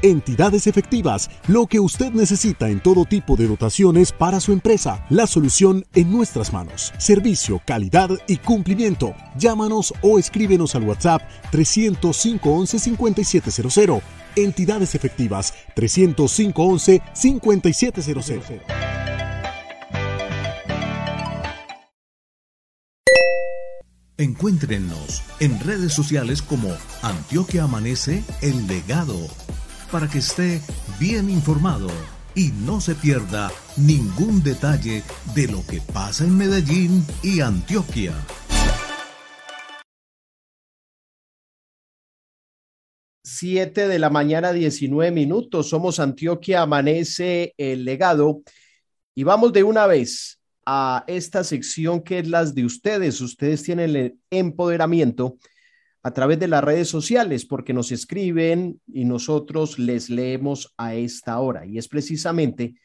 Entidades efectivas, lo que usted necesita en todo tipo de dotaciones para su empresa. La solución en nuestras manos. Servicio, calidad y cumplimiento. Llámanos o escríbenos al WhatsApp 305 11 5700. Entidades efectivas 305 11 5700. Encuéntrenos en redes sociales como Antioquia Amanece El Legado para que esté bien informado y no se pierda ningún detalle de lo que pasa en Medellín y Antioquia. Siete de la mañana, 19 minutos. Somos Antioquia, amanece el legado. Y vamos de una vez a esta sección que es las de ustedes. Ustedes tienen el empoderamiento a través de las redes sociales porque nos escriben y nosotros les leemos a esta hora. Y es precisamente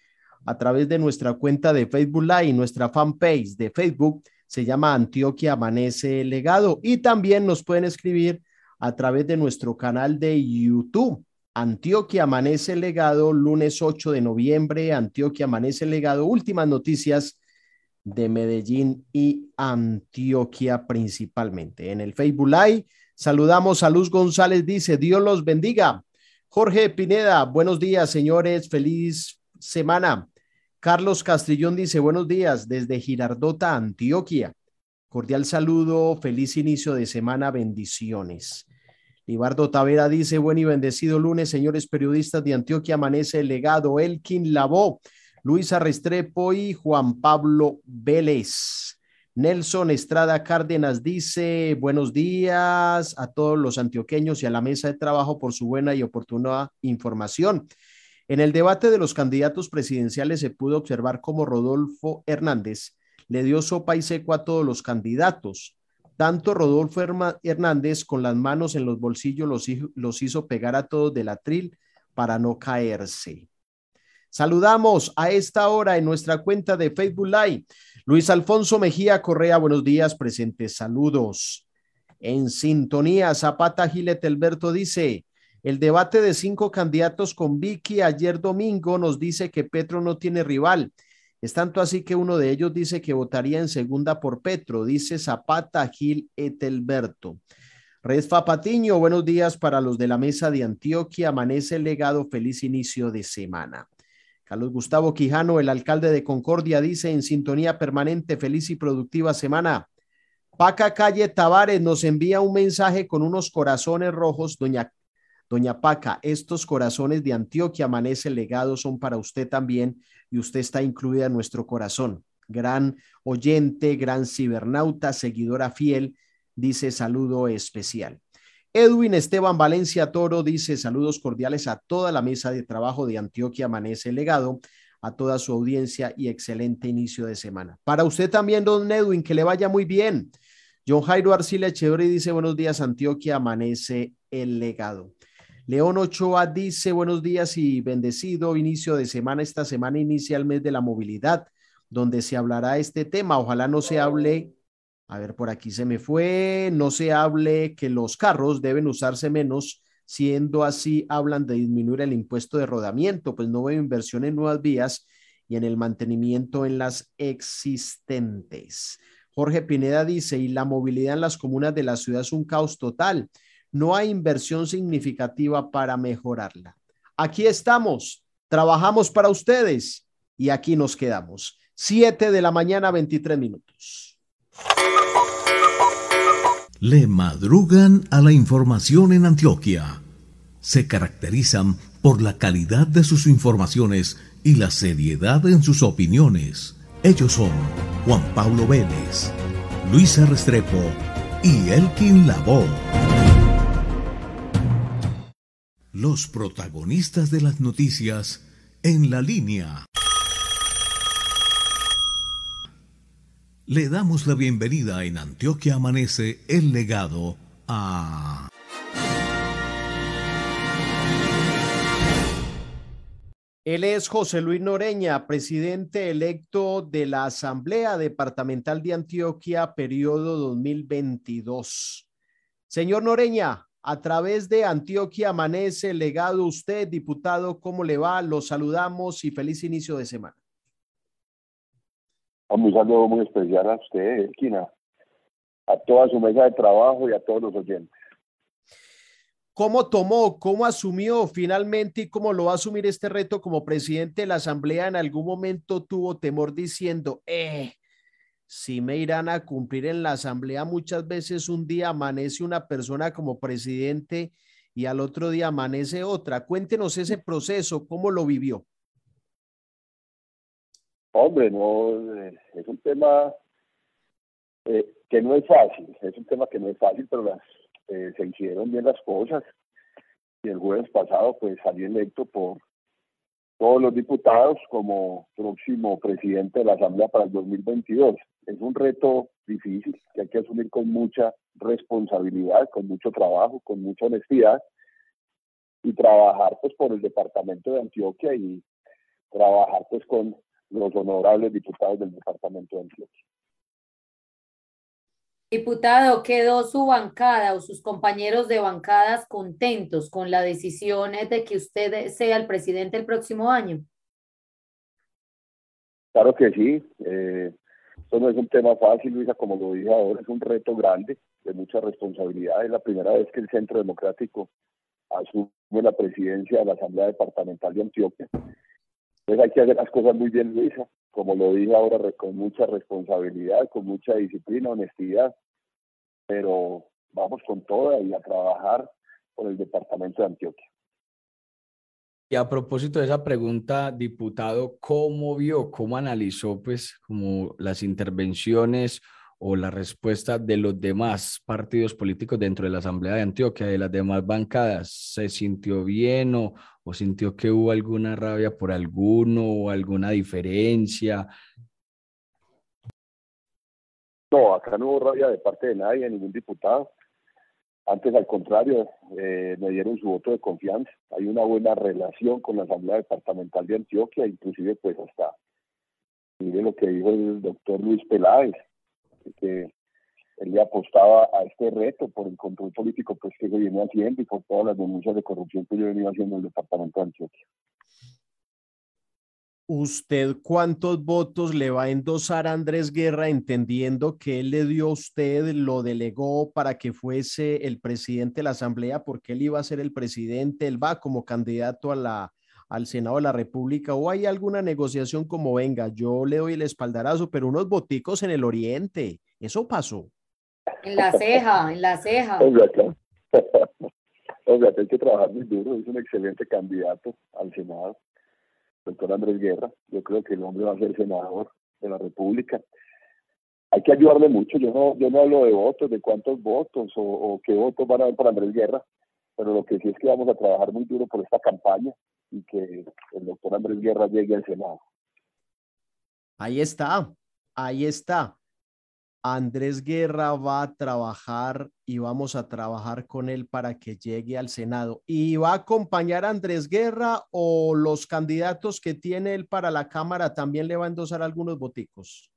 a través de nuestra cuenta de Facebook Live, nuestra fanpage de Facebook, Se llama Antioquia Amanece Legado. Y también nos pueden escribir a través de nuestro canal de YouTube. Antioquia Amanece Legado, lunes 8 de noviembre, Antioquia Amanece Legado, últimas noticias de Medellín y Antioquia principalmente. En el Facebook Live saludamos a Luz González, dice, Dios los bendiga. Jorge Pineda, buenos días, señores, feliz semana. Carlos Castrillón dice, buenos días desde Girardota, Antioquia. Cordial saludo, feliz inicio de semana, bendiciones. Libardo Tavera dice, buen y bendecido lunes, señores periodistas de Antioquia, amanece el legado, Elkin Lavó. Luisa Restrepo y Juan Pablo Vélez. Nelson Estrada Cárdenas dice, buenos días a todos los antioqueños y a la mesa de trabajo por su buena y oportuna información. En el debate de los candidatos presidenciales se pudo observar cómo Rodolfo Hernández le dio sopa y seco a todos los candidatos. Tanto Rodolfo Hernández con las manos en los bolsillos los, hizo pegar a todos del atril para no caerse. Saludamos a esta hora en nuestra cuenta de Facebook Live. Luis Alfonso Mejía Correa, buenos días, presentes, saludos. En sintonía, Zapata Gilet Alberto dice, el debate de cinco candidatos con Vicky ayer domingo nos dice que Petro no tiene rival. Es tanto así que uno de ellos dice que votaría en segunda por Petro, dice Zapata Gil Etelberto. Resfa Patiño, buenos días para los de la mesa de Antioquia. Amanece el legado, feliz inicio de semana. Carlos Gustavo Quijano, el alcalde de Concordia, dice en sintonía permanente, feliz y productiva semana. Paca Calle Tavares nos envía un mensaje con unos corazones rojos. Doña, Doña Paca, estos corazones de Antioquia Amanece Legado son para usted también y usted está incluida en nuestro corazón. Gran oyente, gran cibernauta, seguidora fiel, dice saludo especial. Edwin Esteban Valencia Toro dice saludos cordiales a toda la mesa de trabajo de Antioquia Amanece Legado, a toda su audiencia y excelente inicio de semana. Para usted también, don Edwin, que le vaya muy bien. John Jairo Arcila Echeverri dice buenos días, Antioquia Amanece el Legado. León Ochoa dice buenos días y bendecido inicio de semana. Esta semana inicia el mes de la movilidad, donde se hablará este tema. Ojalá no se hable a ver, por aquí se me fue. No se hable que los carros deben usarse menos, siendo así, hablan de disminuir el impuesto de rodamiento, pues no veo inversión en nuevas vías y en el mantenimiento en las existentes. Jorge Pineda dice, y la movilidad en las comunas de la ciudad es un caos total. No hay inversión significativa para mejorarla. Aquí estamos, trabajamos para ustedes y aquí nos quedamos. Siete de la mañana, 23 minutos le madrugan a la información en Antioquia. Se caracterizan por la calidad de sus informaciones y la seriedad en sus opiniones. Ellos son Juan Pablo Vélez, Luisa Restrepo y Elkin Labó. Los protagonistas de las noticias en la línea. Le damos la bienvenida en Antioquia Amanece el legado a... Él es José Luis Noreña, presidente electo de la Asamblea Departamental de Antioquia, periodo 2022. Señor Noreña, a través de Antioquia Amanece, legado usted, diputado, ¿cómo le va? Los saludamos y feliz inicio de semana. Un saludo muy especial a usted, Esquina, a toda su mesa de trabajo y a todos los oyentes. ¿Cómo tomó, cómo asumió finalmente y cómo lo va a asumir este reto como presidente de la Asamblea? En algún momento tuvo temor diciendo, eh, si me irán a cumplir en la Asamblea, muchas veces un día amanece una persona como presidente y al otro día amanece otra. Cuéntenos ese proceso, cómo lo vivió. Hombre, no, eh, es un tema eh, que no es fácil, es un tema que no es fácil, pero las, eh, se hicieron bien las cosas. Y el jueves pasado, pues salí electo por todos los diputados como próximo presidente de la Asamblea para el 2022. Es un reto difícil que hay que asumir con mucha responsabilidad, con mucho trabajo, con mucha honestidad y trabajar pues por el departamento de Antioquia y trabajar pues con los honorables diputados del departamento de Antioquia. Diputado, ¿quedó su bancada o sus compañeros de bancadas contentos con la decisión de que usted sea el presidente el próximo año? Claro que sí. Eh, esto no es un tema fácil, Luisa, como lo dije ahora, es un reto grande, de mucha responsabilidad. Es la primera vez que el Centro Democrático asume la presidencia de la Asamblea Departamental de Antioquia. Entonces hay que hacer las cosas muy bien, Luisa, como lo dije ahora, con mucha responsabilidad, con mucha disciplina, honestidad, pero vamos con toda y a trabajar por el Departamento de Antioquia. Y a propósito de esa pregunta, diputado, ¿cómo vio, cómo analizó pues como las intervenciones o la respuesta de los demás partidos políticos dentro de la Asamblea de Antioquia, de las demás bancadas? ¿Se sintió bien o, o sintió que hubo alguna rabia por alguno o alguna diferencia? No, acá no hubo rabia de parte de nadie, ningún diputado. Antes, al contrario, eh, me dieron su voto de confianza. Hay una buena relación con la Asamblea Departamental de Antioquia, inclusive pues hasta, mire lo que dijo el doctor Luis Peláez, que él le apostaba a este reto por el control político pues que se viene haciendo y por todas las denuncias de corrupción que yo venía haciendo en el departamento de Antioquia. ¿Usted cuántos votos le va a endosar a Andrés Guerra entendiendo que él le dio a usted, lo delegó para que fuese el presidente de la Asamblea porque él iba a ser el presidente, él va como candidato a la, al Senado de la República o hay alguna negociación como venga, yo le doy el espaldarazo, pero unos boticos en el oriente, eso pasó. En la ceja, en la ceja. *laughs* Oiga, hay que trabajar muy duro, es un excelente candidato al Senado doctor Andrés Guerra. Yo creo que el hombre va a ser senador de la República. Hay que ayudarle mucho. Yo no, yo no hablo de votos, de cuántos votos o, qué votos van a haber para Andrés Guerra, pero lo que sí es que vamos a trabajar muy duro por esta campaña y que el doctor Andrés Guerra llegue al Senado. Ahí está, ahí está. Andrés Guerra va a trabajar y vamos a trabajar con él para que llegue al Senado. ¿Y va a acompañar a Andrés Guerra o los candidatos que tiene él para la Cámara también le va a endosar algunos boticos?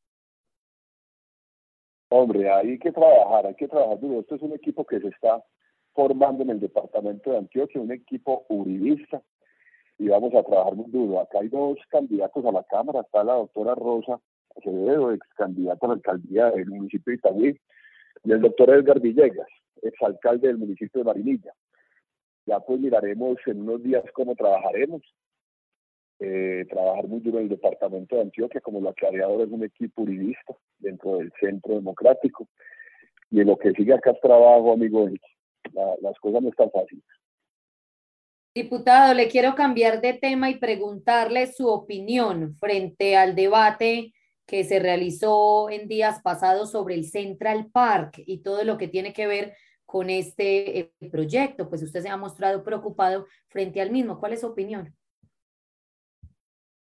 Hombre, hay que trabajar, hay que trabajar duro. Esto es un equipo que se está formando en el departamento de Antioquia, un equipo uribista, y vamos a trabajar muy duro. Acá hay dos candidatos a la Cámara, está la doctora Rosa Ex candidato a la alcaldía del municipio de Itagüí, y el doctor Edgar Villegas, ex alcalde del municipio de Marinilla. Ya pues miraremos en unos días cómo trabajaremos. Eh, trabajar muy duro en el departamento de Antioquia, como lo aclareador es un equipo juridista dentro del centro democrático. Y en lo que sigue acá es trabajo, amigo, las cosas no están fáciles. Diputado, le quiero cambiar de tema y preguntarle su opinión frente al debate que se realizó en días pasados sobre el Central Park y todo lo que tiene que ver con este eh, proyecto, pues usted se ha mostrado preocupado frente al mismo. ¿Cuál es su opinión?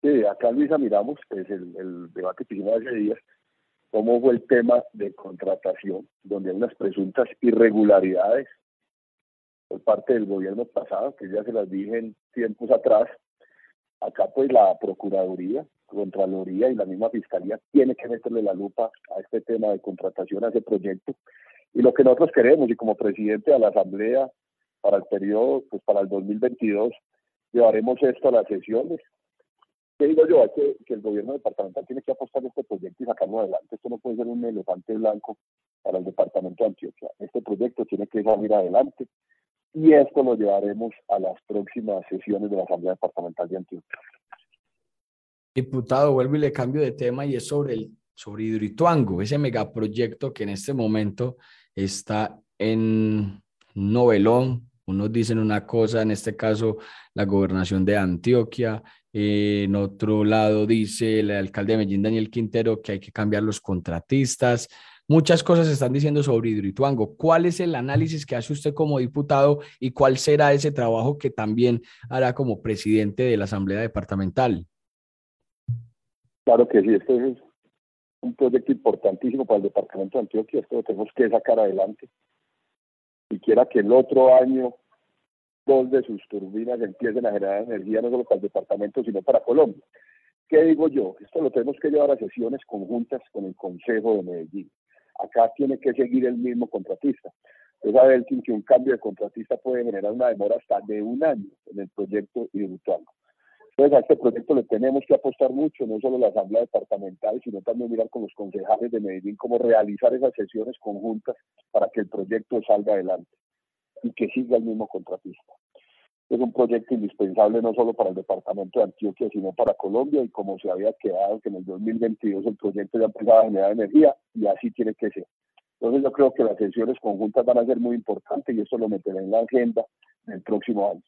Sí, acá Luisa miramos pues, el, el debate que hicimos hace días, cómo fue el tema de contratación, donde hay unas presuntas irregularidades por parte del gobierno pasado, que ya se las dije en tiempos atrás. Acá pues la Procuraduría Contraloría y la misma Fiscalía tiene que meterle la lupa a este tema de contratación, a ese proyecto. Y lo que nosotros queremos, y como presidente de la Asamblea para el periodo, pues para el 2022, llevaremos esto a las sesiones. ¿Qué digo yo? que, que el gobierno departamental tiene que apostar a este proyecto y sacarlo adelante. Esto no puede ser un elefante blanco para el departamento de Antioquia. Este proyecto tiene que salir adelante y esto lo llevaremos a las próximas sesiones de la Asamblea Departamental de Antioquia. Diputado, vuelvo y le cambio de tema y es sobre el sobre Hidroituango, ese megaproyecto que en este momento está en novelón. Unos dicen una cosa, en este caso la gobernación de Antioquia, en otro lado dice el alcalde de Medellín, Daniel Quintero, que hay que cambiar los contratistas. Muchas cosas se están diciendo sobre Hidroituango. ¿Cuál es el análisis que hace usted como diputado y cuál será ese trabajo que también hará como presidente de la Asamblea Departamental? Claro que sí, este es un proyecto importantísimo para el departamento de Antioquia, esto lo tenemos que sacar adelante. Y quiera que el otro año dos de sus turbinas empiecen a generar energía no solo para el departamento, sino para Colombia. ¿Qué digo yo? Esto lo tenemos que llevar a sesiones conjuntas con el Consejo de Medellín. Acá tiene que seguir el mismo contratista. A ver que un cambio de contratista puede generar una demora hasta de un año en el proyecto individual. Entonces, a este proyecto le tenemos que apostar mucho, no solo la Asamblea Departamental, sino también mirar con los concejales de Medellín cómo realizar esas sesiones conjuntas para que el proyecto salga adelante y que siga el mismo contratista. Es un proyecto indispensable no solo para el departamento de Antioquia, sino para Colombia y como se había quedado que en el 2022 el proyecto ya empezaba a generar energía y así tiene que ser. Entonces yo creo que las sesiones conjuntas van a ser muy importantes y eso lo meterá en la agenda del próximo año.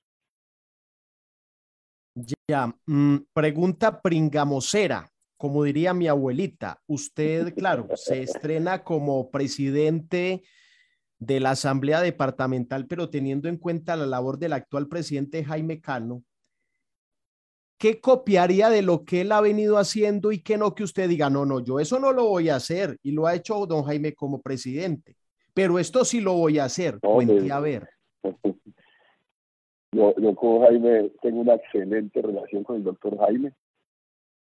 Ya, mm, pregunta pringamosera, como diría mi abuelita, usted, claro, se estrena como presidente de la Asamblea Departamental, pero teniendo en cuenta la labor del actual presidente Jaime Cano, ¿qué copiaría de lo que él ha venido haciendo y qué no que usted diga, no, no, yo eso no lo voy a hacer y lo ha hecho don Jaime como presidente, pero esto sí lo voy a hacer, cuente a ver. Yo, yo con Jaime tengo una excelente relación con el doctor Jaime,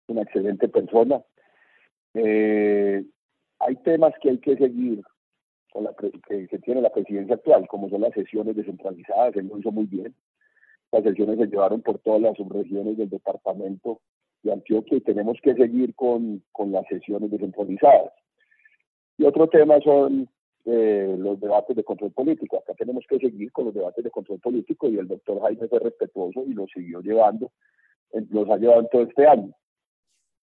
una excelente persona. Eh, hay temas que hay que seguir con la que, que, tiene la presidencia actual, como son las sesiones descentralizadas, él lo hizo muy bien. Las sesiones se llevaron por todas las subregiones del departamento de Antioquia y tenemos que seguir con, con las sesiones descentralizadas. Y otro tema son eh, los debates de control político. Acá tenemos que seguir con los debates de control político y el doctor Jaime fue respetuoso y lo siguió llevando, los ha llevado en todo este año.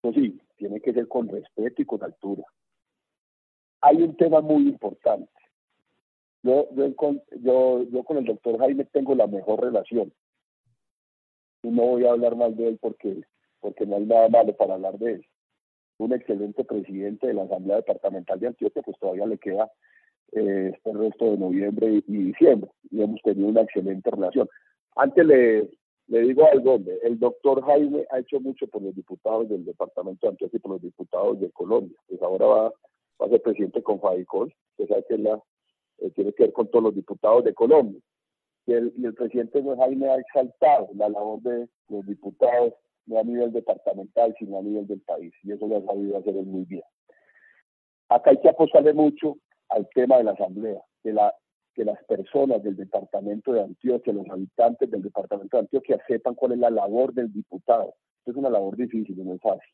Eso sí, tiene que ser con respeto y con altura. Hay un tema muy importante. Yo, yo, yo, con el doctor Jaime tengo la mejor relación. Y no voy a hablar mal de él porque, porque no hay nada malo para hablar de él. Un excelente presidente de la Asamblea Departamental de Antioquia, pues todavía le queda eh, este resto de noviembre y, diciembre y hemos tenido una excelente relación. Antes le, le digo algo, el doctor Jaime ha hecho mucho por los diputados del departamento de Antioquia y por los diputados de Colombia. Pues ahora va, va a ser presidente con Fadicol, que sabe que la, eh, tiene que ver con todos los diputados de Colombia. Y el, y el presidente Jaime ha exaltado la labor de los diputados, no a nivel departamental, sino a nivel del país. Y eso lo ha sabido hacer él muy bien. Acá hay que apostarle mucho al tema de la asamblea, que, la, que las personas del departamento de Antioquia, los habitantes del departamento de Antioquia sepan cuál es la labor del diputado. Esto es una labor difícil, no es fácil.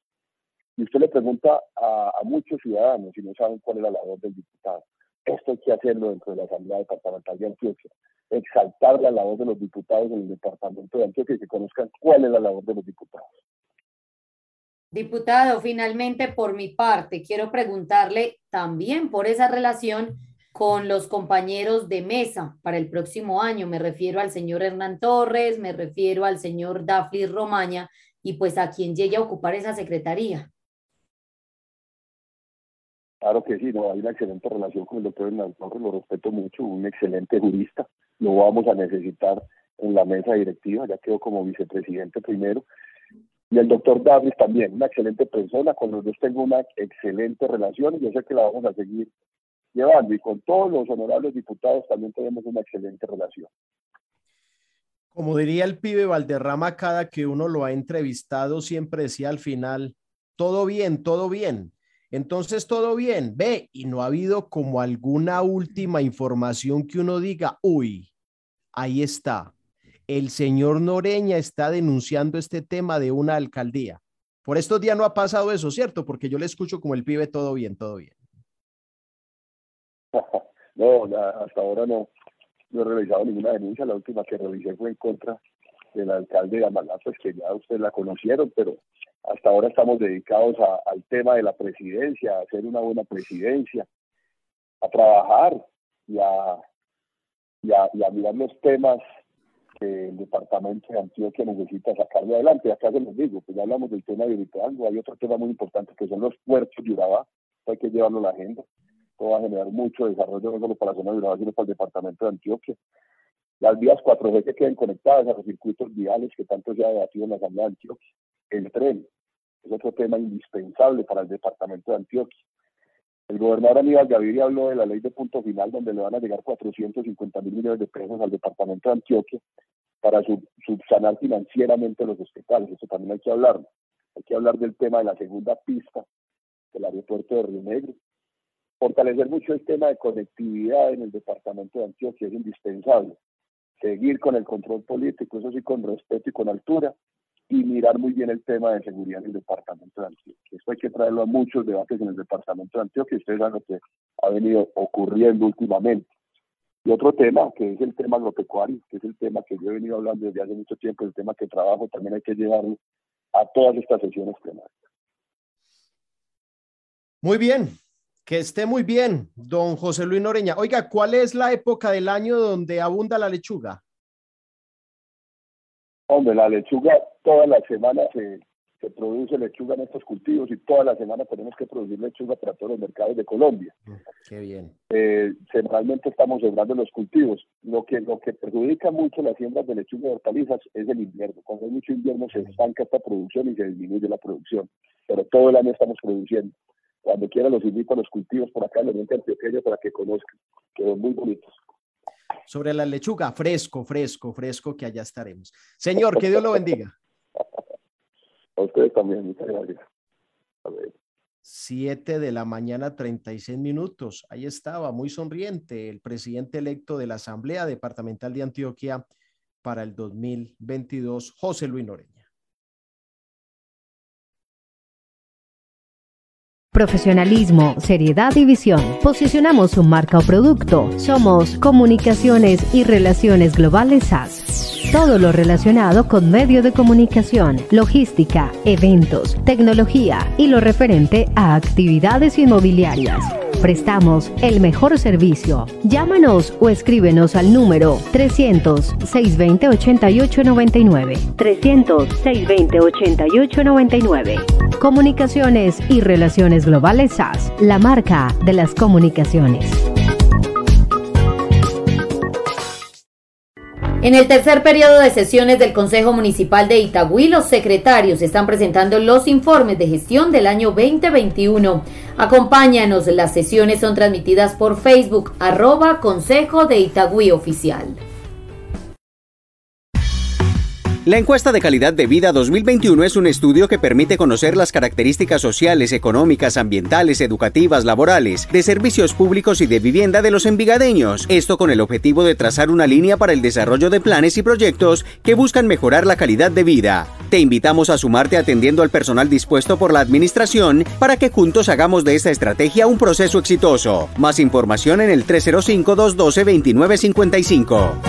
Y usted le pregunta a, muchos ciudadanos si no saben cuál es la labor del diputado. Esto hay que hacerlo dentro de la Asamblea Departamental de Antioquia. Exaltar la labor de los diputados en el departamento de Antioquia y que conozcan cuál es la labor de los diputados. Diputado, finalmente por mi parte, quiero preguntarle también por esa relación con los compañeros de mesa para el próximo año. Me refiero al señor Hernán Torres, me refiero al señor Dafli Romaña y pues a quien llegue a ocupar esa secretaría. Claro que sí, no, hay una excelente relación con el doctor Hernán Torres, lo respeto mucho, un excelente jurista, lo vamos a necesitar en la mesa directiva, ya quedó como vicepresidente primero, y el doctor Davis también, una excelente persona, con los dos tengo una excelente relación y yo sé que la vamos a seguir llevando. Y con todos los honorables diputados también tenemos una excelente relación. Como diría el pibe Valderrama, cada que uno lo ha entrevistado, siempre decía al final, todo bien, todo bien. Entonces, todo bien, ve, y no ha habido como alguna última información que uno diga, uy, ahí está, el señor Noreña está denunciando este tema de una alcaldía. Por estos días no ha pasado eso, ¿cierto? Porque yo le escucho como el pibe, todo bien, todo bien. *laughs* No, hasta ahora no, no he realizado ninguna denuncia. La última que revisé fue en contra del alcalde de Amalá, pues que ya ustedes la conocieron, pero hasta ahora estamos dedicados al tema de la presidencia, a hacer una buena presidencia, a trabajar a, y a mirar los temas el departamento de Antioquia necesita sacarlo adelante. Acá se los digo, pues ya hablamos del tema de Liderazgo, hay otro tema muy importante que son los puertos de Urabá, hay que llevarlo a la agenda. Esto va a generar mucho desarrollo no solo para la zona de Urabá, sino para el departamento de Antioquia. Las vías 4G que queden conectadas a los circuitos viales que tanto se ha debatido en la Asamblea de Antioquia. El tren es otro tema indispensable para el departamento de Antioquia. El gobernador Aníbal Gaviria habló de la ley de punto final, donde le van a llegar 450 mil millones de pesos al departamento de Antioquia para subsanar financieramente los hospitales. Eso también hay que hablar. Hay que hablar del tema de la segunda pista del aeropuerto de Río Negro. fortalecer mucho el tema de conectividad en el departamento de Antioquia es indispensable. Seguir con el control político, eso sí, con respeto y con altura, y mirar muy bien el tema de seguridad en el departamento de Antioquia. Esto hay que traerlo a muchos debates en el departamento de Antioquia, ustedes saben lo que ha venido ocurriendo últimamente. Y otro tema, que es el tema agropecuario, que es el tema que yo he venido hablando desde hace mucho tiempo, el tema que trabajo, también hay que llevarlo a todas estas sesiones temáticas. Muy bien, que esté muy bien, don José Luis Noreña. Oiga, ¿cuál es la época del año donde abunda la lechuga? Hombre, la lechuga toda la semana se, se produce lechuga en estos cultivos y toda la semana tenemos que producir lechuga para todos los mercados de Colombia. Qué bien. Eh, semanalmente estamos sembrando los cultivos. Lo que, lo que perjudica mucho las siembras de lechuga y hortalizas es el invierno. Cuando hay mucho invierno se estanca esta producción y se disminuye la producción. Pero todo el año estamos produciendo. Cuando quiera los invito a los cultivos por acá en el Oriente Antioqueño para que conozcan. Quedan muy bonitos. Sobre la lechuga, fresco, fresco, fresco, que allá estaremos. Señor, que Dios lo bendiga. A ustedes también, muchas gracias. A ver. 7 de la mañana, 36 minutos. Ahí estaba, muy sonriente, el presidente electo de la Asamblea Departamental de Antioquia para el 2022, José Luis Noreña. Profesionalismo, seriedad y visión. Posicionamos un marca o producto. Somos Comunicaciones y Relaciones Globales SAS. Todo lo relacionado con medio de comunicación, logística, eventos, tecnología y lo referente a actividades inmobiliarias. Prestamos el mejor servicio. Llámanos o escríbenos al número 300-620-8899. 300-620-8899. Comunicaciones y Relaciones Globales SAS, la marca de las comunicaciones. En el tercer periodo de sesiones del Consejo Municipal de Itagüí, los secretarios están presentando los informes de gestión del año 2021. Acompáñanos, las sesiones son transmitidas por Facebook, arroba Consejo de Itagüí Oficial. La encuesta de calidad de vida 2021 es un estudio que permite conocer las características sociales, económicas, ambientales, educativas, laborales, de servicios públicos y de vivienda de los envigadeños. Esto con el objetivo de trazar una línea para el desarrollo de planes y proyectos que buscan mejorar la calidad de vida. Te invitamos a sumarte atendiendo al personal dispuesto por la administración para que juntos hagamos de esta estrategia un proceso exitoso. Más información en el 305-212-2955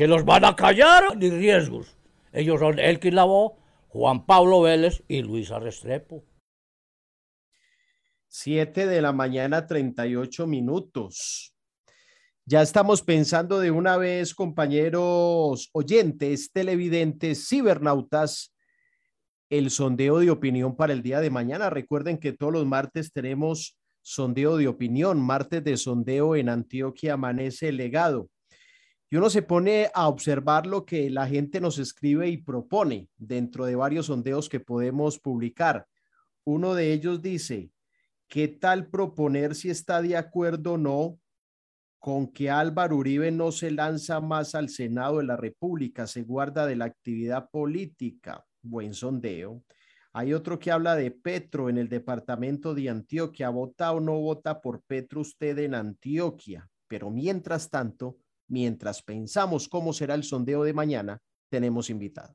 que los van a callar ni riesgos. Ellos son Elkin Lavó, Juan Pablo Vélez y Luis Restrepo. 7 de la mañana, 38 minutos. Ya estamos pensando de una vez, compañeros oyentes, televidentes, cibernautas, el sondeo de opinión para el día de mañana. Recuerden que todos los martes tenemos sondeo de opinión, martes de sondeo en Antioquia Amanece el Legado y uno se pone a observar lo que la gente nos escribe y propone dentro de varios sondeos que podemos publicar. Uno de ellos dice, ¿qué tal proponer si está de acuerdo o no con que Álvaro Uribe no se lanza más al Senado de la República, se guarda de la actividad política? Buen sondeo. Hay otro que habla de Petro en el departamento de Antioquia. ¿Vota o no vota por Petro usted en Antioquia? Pero mientras tanto, Mientras pensamos cómo será el sondeo de mañana, tenemos invitado.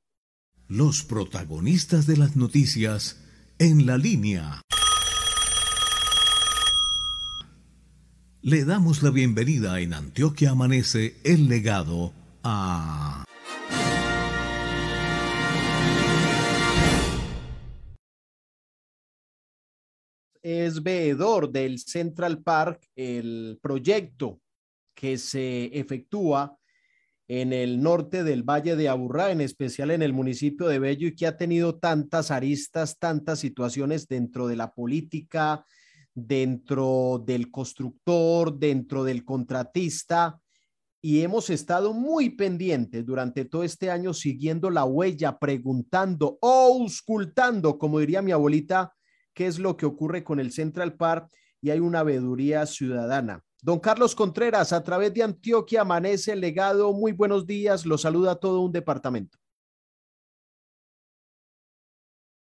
Los protagonistas de las noticias en la línea. Le damos la bienvenida en Antioquia Amanece el legado a... Es veedor del Central Park, el proyecto que se efectúa en el norte del Valle de Aburrá, en especial en el municipio de Bello, y que ha tenido tantas aristas, tantas situaciones dentro de la política, dentro del constructor, dentro del contratista, y hemos estado muy pendientes durante todo este año siguiendo la huella, preguntando, auscultando, como diría mi abuelita, qué es lo que ocurre con el Central Park y hay una veeduría ciudadana. Don Carlos Contreras, a través de Antioquia Amanece el Legado, muy buenos días, lo saluda todo un departamento.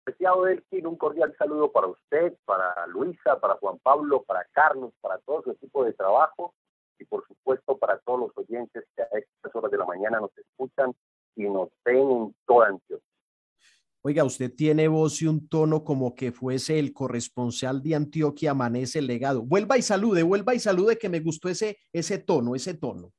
Apreciado Elkin, un cordial saludo para usted, para Luisa, para Juan Pablo, para Carlos, para todo su equipo de trabajo y por supuesto para todos los oyentes que a estas horas de la mañana nos escuchan y nos ven en toda Antioquia. Oiga, usted tiene voz y un tono como que fuese el corresponsal de Antioquia Amanece el Legado. Vuelva y salude, vuelva y salude que me gustó ese, ese tono, ese tono.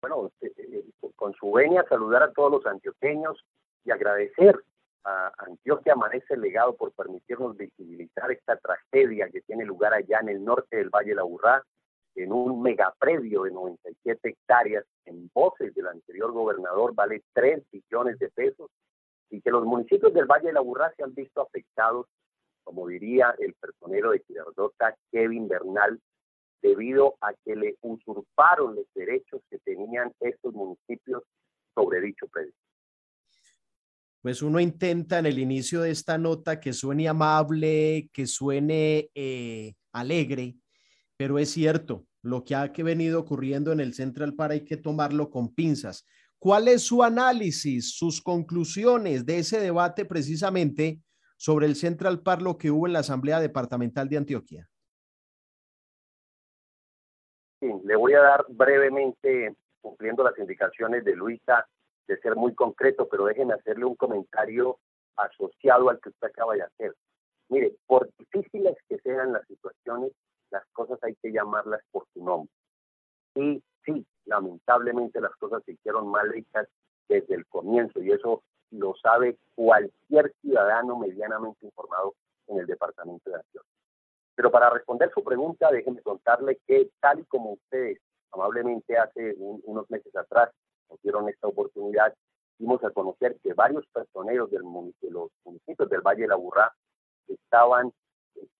Bueno, eh, eh, con su venia saludar a todos los antioqueños y agradecer a Antioquia Amanece el Legado por permitirnos visibilizar esta tragedia que tiene lugar allá en el norte del Valle de la Burrá, en un megapredio de 97 hectáreas, en voces del anterior gobernador, vale 3 billones de pesos, y que los municipios del Valle de la Burrá se han visto afectados, como diría el personero de Girardota, Kevin Bernal, debido a que le usurparon los derechos que tenían estos municipios sobre dicho predio. Pues uno intenta en el inicio de esta nota que suene amable, que suene eh, alegre, pero es cierto, lo que ha venido ocurriendo en el Central Park hay que tomarlo con pinzas. ¿Cuál es su análisis, sus conclusiones de ese debate precisamente sobre el Central Park, lo que hubo en la Asamblea Departamental de Antioquia? Le voy a dar brevemente, cumpliendo las indicaciones de Luisa, de ser muy concreto, pero déjenme hacerle un comentario asociado al que usted acaba de hacer. Mire, por difíciles que sean las situaciones, las cosas hay que llamarlas por su nombre. Y sí, lamentablemente las cosas se hicieron mal hechas desde el comienzo y eso lo sabe cualquier ciudadano medianamente informado en el departamento de Antioquia. Pero para responder su pregunta, déjenme contarle que tal y como ustedes amablemente hace unos meses atrás nos dieron esta oportunidad, dimos a conocer que varios personeros del de los municipios del Valle de la Burrá estaban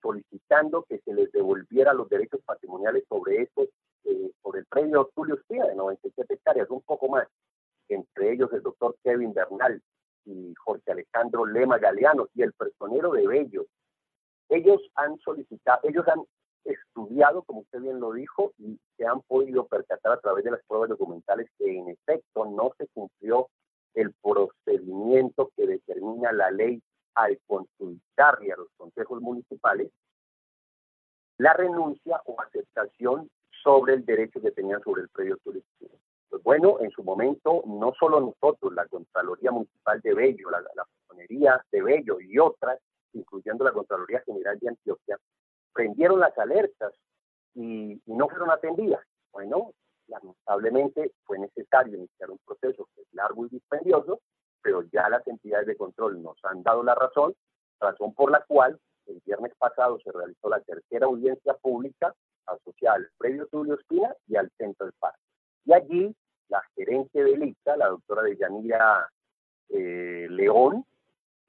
solicitando que se les devolviera los derechos patrimoniales sobre estos, eh, sobre el premio Tulio Espía de 97 hectáreas, un poco más, entre ellos el doctor Kevin Bernal y Jorge Alejandro Lema Galeano y el personero de Bello. Ellos han solicitado, ellos han estudiado, como usted bien lo dijo, y se han podido percatar a través de las pruebas documentales que en efecto no se cumplió el procedimiento que determina la ley al consultarle a los consejos municipales la renuncia o aceptación sobre el derecho que tenían sobre el predio turístico. Pues bueno, en su momento, no solo nosotros, la Contraloría Municipal de Bello, la, la de Bello y otras, incluyendo la Contraloría General de Antioquia, prendieron las alertas y, y no fueron atendidas. Bueno, lamentablemente fue necesario iniciar un proceso que es largo y dispendioso, pero ya las entidades de control nos han dado la razón, razón por la cual el viernes pasado se realizó la tercera audiencia pública asociada al predio Tulio Espina y al Centro del Parque. Y allí la gerente de ICA, la doctora Deyanira eh, León,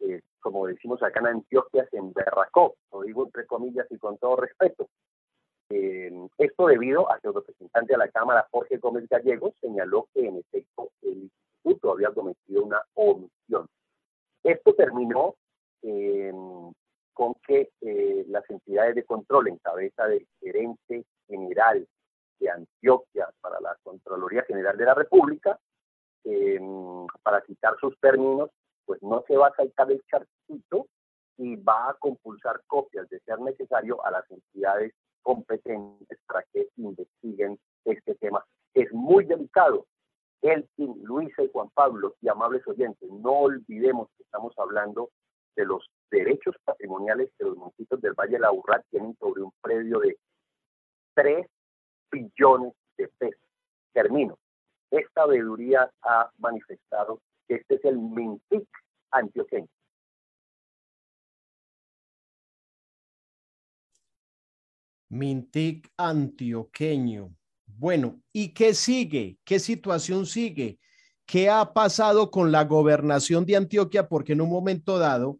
eh, como decimos acá en Antioquia, se emberracó, lo digo entre comillas y con todo respeto. Eh, esto debido a que el representante de la Cámara, Jorge Gómez Gallegos, señaló que en efecto el había cometido una omisión. Esto terminó con que eh, las entidades de control en cabeza del gerente general de Antioquia para la Contraloría General de la República, para citar sus términos, pues no se va a saltar el charquito y va a compulsar copias de ser necesario a las entidades competentes para que investiguen este tema. Es muy delicado Elkin, Luisa y Juan Pablo y amables oyentes, no olvidemos que estamos hablando de los derechos patrimoniales que los municipios del Valle de la Urra tienen sobre un predio de 3 billones de pesos. Termino. Esta veeduría ha manifestado que este es el MINTIC antioqueño. Mintic antioqueño. Bueno, ¿y qué sigue? ¿Qué situación sigue? ¿Qué ha pasado con la gobernación de Antioquia? Porque en un momento dado,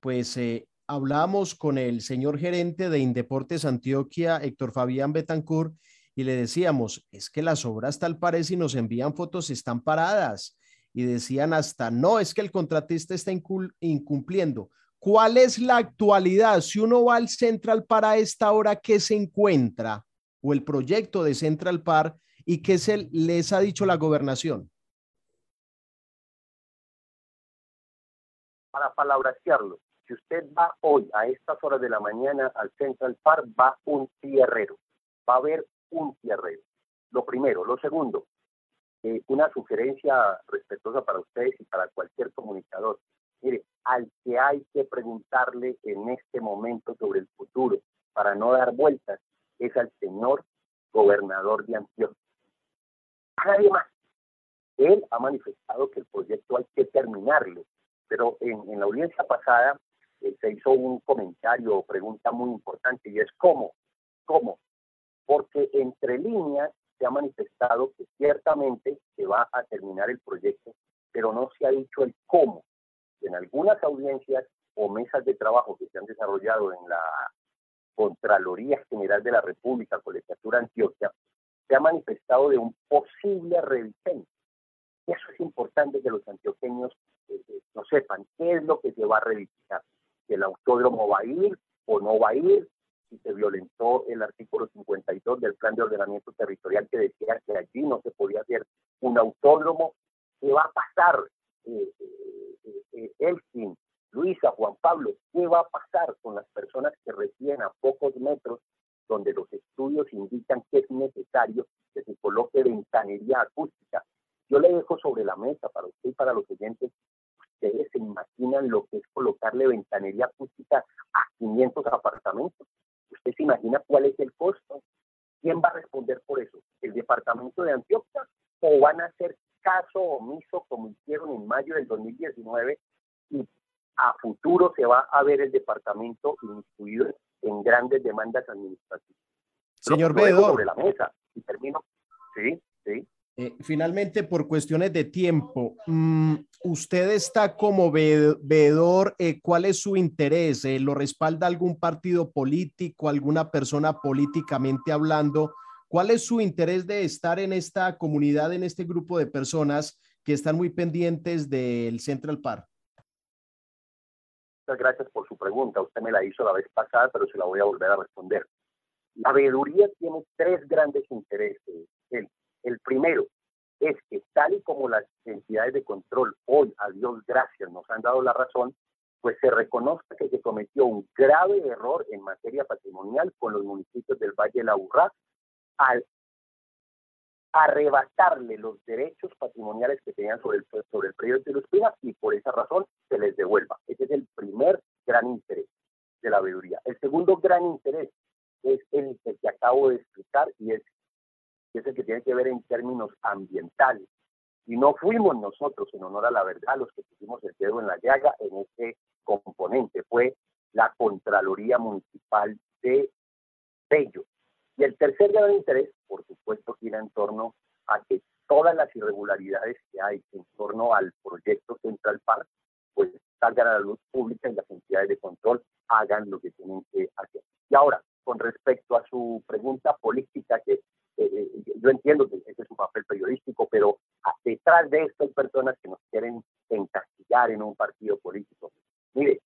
pues eh, hablamos con el señor gerente de Indeportes Antioquia, Héctor Fabián Betancourt, y le decíamos, es que las obras tal parece y nos envían fotos, están paradas. Y decían hasta, no, es que el contratista está incumpliendo. ¿Cuál es la actualidad? Si uno va al Central para esta hora, ¿qué se encuentra? O el proyecto de Central Park y qué se les ha dicho la gobernación? Para palabrasearlo. Si usted va hoy a estas horas de la mañana al Central Park, va un tierrero. Va a haber un tierrero. Lo primero. Lo segundo, eh, una sugerencia respetuosa para ustedes y para cualquier comunicador. Mire, al que hay que preguntarle en este momento sobre el futuro para no dar vueltas es al señor gobernador de Antioquia. Nadie más. Él ha manifestado que el proyecto hay que terminarlo, pero en, la audiencia pasada eh, se hizo un comentario o pregunta muy importante y es cómo, cómo, porque entre líneas se ha manifestado que ciertamente se va a terminar el proyecto, pero no se ha dicho el cómo. En algunas audiencias o mesas de trabajo que se han desarrollado en la Contraloría General de la República, Colegiatura Antioquia, se ha manifestado de un posible rediseño. Eso es importante que los antioqueños eh, eh, no sepan qué es lo que se va a revisitar. Si el autódromo va a ir o no va a ir, si se violentó el artículo 52 del Plan de Ordenamiento Territorial que decía que allí no se podía hacer un autódromo, ¿qué va a pasar? Eh, eh, Elkin, Luisa, Juan Pablo, ¿qué va a pasar con las personas que residen a pocos metros donde los estudios indican que es necesario que se coloque ventanería acústica? Yo le dejo sobre la mesa para usted y para los oyentes, ustedes se imaginan lo que es colocarle ventanería acústica a 500 apartamentos. ¿Usted se imagina cuál es el costo? ¿Quién va a responder por eso? ¿El departamento de Antioquia? ¿O van a hacer caso omiso como hicieron en mayo del 2019 y a futuro se va a ver el departamento incluido en grandes demandas administrativas? Señor Vedor. Sobre la mesa y termino. Sí, sí. Eh, finalmente, por cuestiones de tiempo, mm, usted está como veedor, eh, ¿cuál es su interés? Eh, ¿Lo respalda algún partido político, alguna persona políticamente hablando? ¿Cuál es su interés de estar en esta comunidad, en este grupo de personas que están muy pendientes del Central Park? Muchas gracias por su pregunta. Usted me la hizo la vez pasada, pero se la voy a volver a responder. La veeduría tiene tres grandes intereses. El primero es que tal y como las entidades de control hoy, a Dios gracias, nos han dado la razón, pues se reconozca que se cometió un grave error en materia patrimonial con los municipios del Valle de la Urrá al arrebatarle los derechos patrimoniales que tenían sobre el, sobre el predio de los Pinas y por esa razón se les devuelva. Ese es el primer gran interés de la veeduría. El segundo gran interés es el que acabo de explicar y es es el que tiene que ver en términos ambientales. Y no fuimos nosotros, en honor a la verdad, los que pusimos el dedo en la llaga en ese componente, fue la Contraloría Municipal de Bello. Y el tercer gran interés, por supuesto, gira en torno a que todas las irregularidades que hay en torno al proyecto Central Park, pues salgan a la luz pública y las entidades de control hagan lo que tienen que hacer. Y ahora, con respecto a su pregunta política que eh, eh, yo entiendo que ese es un papel periodístico, pero detrás de esto hay personas que nos quieren encastillar en un partido político. Mire,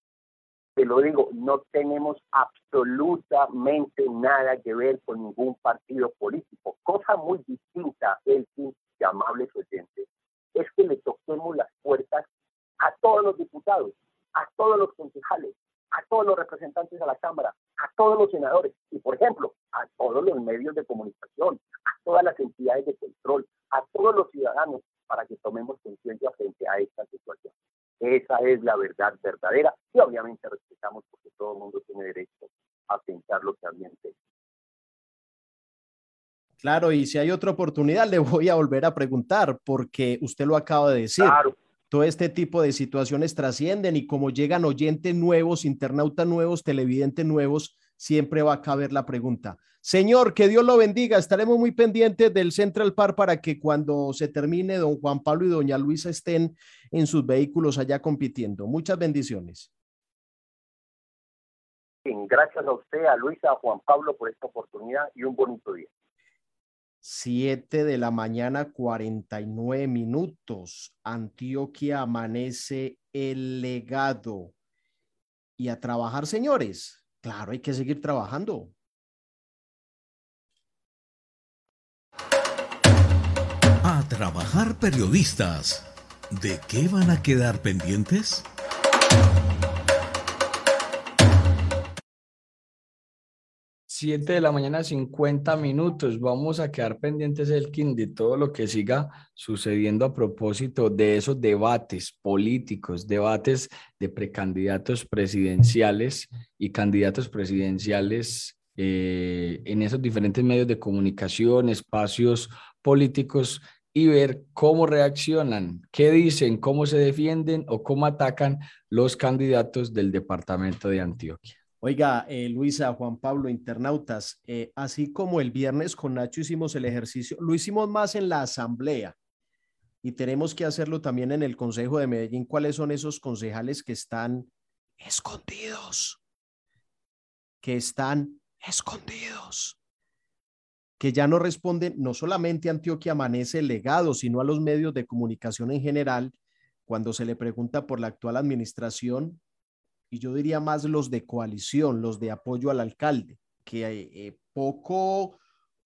te lo digo, no tenemos absolutamente nada que ver con ningún partido político. Cosa muy distinta, el fin de amables oyentes, es que le toquemos las puertas a todos los diputados, a todos los concejales, a todos los representantes de la Cámara, a todos los senadores y, por ejemplo, a todos los medios de comunicación, a todas las entidades de control, a todos los ciudadanos para que tomemos conciencia frente a esta situación. Esa es la verdad verdadera y obviamente respetamos porque todo el mundo tiene derecho a pensar lo que alguien Claro, y si hay otra oportunidad, *laughs* le voy a volver a preguntar, porque usted lo acaba de decir. Claro todo este tipo de situaciones trascienden y como llegan oyentes nuevos, internautas nuevos, televidentes nuevos, siempre va a caber la pregunta. Señor, que Dios lo bendiga. Estaremos muy pendientes del Central Park para que cuando se termine, don Juan Pablo y doña Luisa estén en sus vehículos allá compitiendo. Muchas bendiciones. Gracias a usted, a Luisa, a Juan Pablo por esta oportunidad y un bonito día. 7 de la mañana, 49 minutos. Antioquia amanece el legado. Y a trabajar, señores. Claro, hay que seguir trabajando. A trabajar periodistas. ¿De qué van a quedar pendientes? Siete de la mañana, 50 minutos. Vamos a quedar pendientes, Elkin, de todo lo que siga sucediendo a propósito de esos debates políticos, debates de precandidatos presidenciales y candidatos presidenciales eh, en esos diferentes medios de comunicación, espacios políticos y ver cómo reaccionan, qué dicen, cómo se defienden o cómo atacan los candidatos del departamento de Antioquia. Oiga, eh, Luisa, Juan Pablo, internautas, eh, así como el viernes con Nacho hicimos el ejercicio, lo hicimos más en la asamblea y tenemos que hacerlo también en el Consejo de Medellín. ¿Cuáles son esos concejales que están escondidos? Que están escondidos, que ya no responden no solamente a Antioquia Amanece el legado, sino a los medios de comunicación en general cuando se le pregunta por la actual administración y yo diría más los de coalición, los de apoyo al alcalde, que eh, poco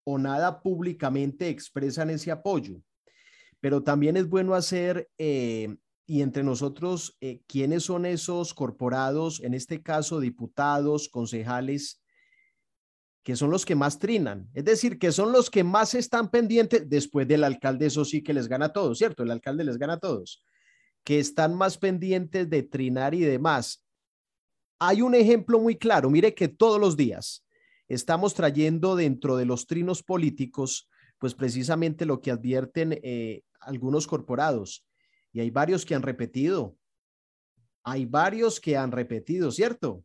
o nada públicamente expresan ese apoyo. Pero también es bueno hacer, eh, y entre nosotros, eh, quiénes son esos corporados, en este caso diputados, concejales, que son los que más trinan, es decir, que son los que más están pendientes después del alcalde, eso sí que les gana a todos, ¿cierto? El alcalde les gana a todos, que están más pendientes de trinar y demás. Hay un ejemplo muy claro, mire que todos los días estamos trayendo dentro de los trinos políticos, pues precisamente lo que advierten eh, algunos corporados, y hay varios que han repetido, hay varios que han repetido, ¿cierto?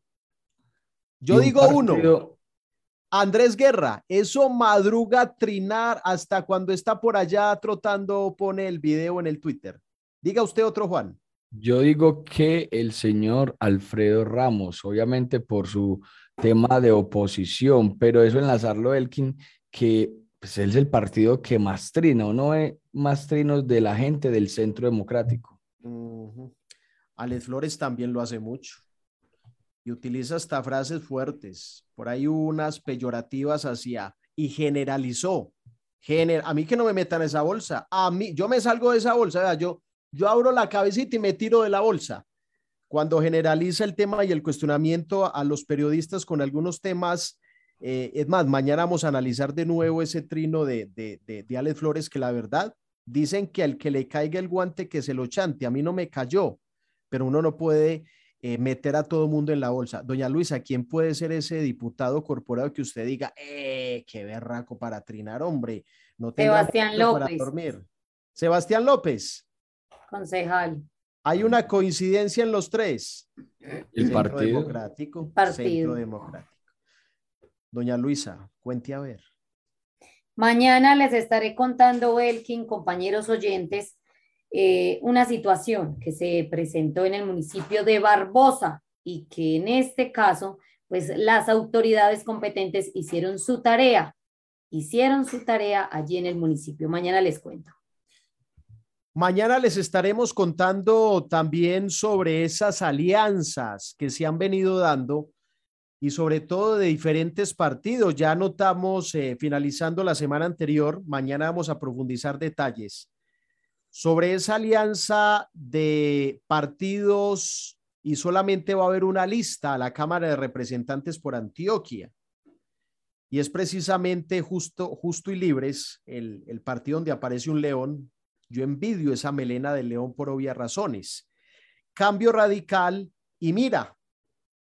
Yo digo uno, Andrés Guerra, eso madruga trinar hasta cuando está por allá trotando, pone el video en el Twitter. Diga usted otro, Juan. Yo digo que el señor Alfredo Ramos, obviamente por su tema de oposición, pero eso enlazarlo, Elkin, que pues, es el partido que más trina, no más trinos de la gente del centro democrático. Alex Flores también lo hace mucho y utiliza hasta frases fuertes. Por ahí unas peyorativas hacia y generalizó. Gener a mí que no me metan esa bolsa. A mí, yo me salgo de esa bolsa. Yo, yo abro la cabecita y me tiro de la bolsa. Cuando generaliza el tema y el cuestionamiento a los periodistas con algunos temas, eh, es más, mañana vamos a analizar de nuevo ese trino de, de, de, de Alex Flores, que la verdad, dicen que al que le caiga el guante, que se lo chante. A mí no me cayó, pero uno no puede eh, meter a todo mundo en la bolsa. Doña Luisa, ¿quién puede ser ese diputado corporado que usted diga, eh, qué berraco para trinar, hombre? No Sebastián López. Para dormir. Sebastián López concejal. Hay una coincidencia en los tres. El Centro partido. Democrático. Partido. Centro Democrático. Doña Luisa, cuente a ver. Mañana les estaré contando, Elkin, compañeros oyentes, eh, una situación que se presentó en el municipio de Barbosa y que en este caso, pues las autoridades competentes hicieron su tarea, hicieron su tarea allí en el municipio. Mañana les cuento. Mañana les estaremos contando también sobre esas alianzas que se han venido dando y sobre todo de diferentes partidos. Ya notamos, eh, finalizando la semana anterior, mañana vamos a profundizar detalles sobre esa alianza de partidos y solamente va a haber una lista a la Cámara de Representantes por Antioquia. Y es precisamente justo, justo y libres el, el partido donde aparece un león, yo envidio esa melena del león por obvias razones. Cambio radical y mira,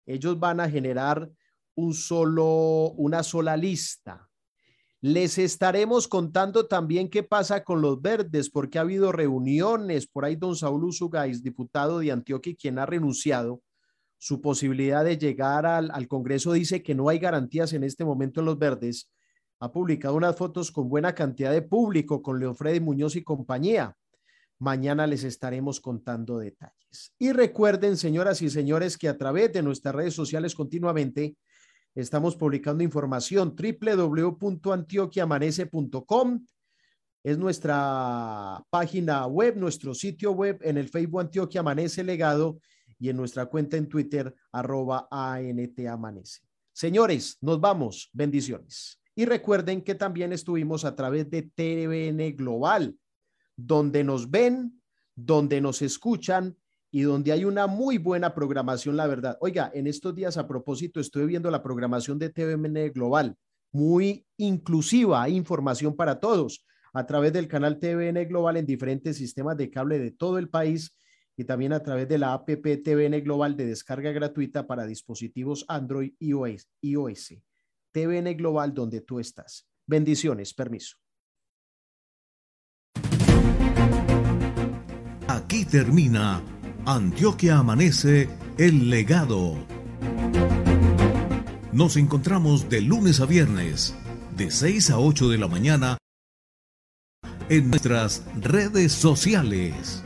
ellos van a generar un solo, una sola lista. Les estaremos contando también qué pasa con los verdes, porque ha habido reuniones. Por ahí don Saúl Uzugais, diputado de Antioquia, quien ha renunciado su posibilidad de llegar al, al Congreso, dice que no hay garantías en este momento en los verdes ha publicado unas fotos con buena cantidad de público con Leo Freddy Muñoz y compañía. Mañana les estaremos contando detalles. Y recuerden, señoras y señores, que a través de nuestras redes sociales continuamente estamos publicando información www.antioquiamanece.com. Es nuestra página web, nuestro sitio web en el Facebook Antioquia Amanece Legado y en nuestra cuenta en Twitter, arroba ANT. Señores, nos vamos. Bendiciones. Y recuerden que también estuvimos a través de TVN Global, donde nos ven, donde nos escuchan y donde hay una muy buena programación, la verdad. Oiga, en estos días a propósito estuve viendo la programación de TVN Global, muy inclusiva, información para todos a través del canal TVN Global en diferentes sistemas de cable de todo el país y también a través de la APP TVN Global de descarga gratuita para dispositivos Android y iOS. TVN Global donde tú estás. Bendiciones, permiso. Aquí termina Antioquia Amanece, el legado. Nos encontramos de lunes a viernes, de 6 a 8 de la mañana, en nuestras redes sociales.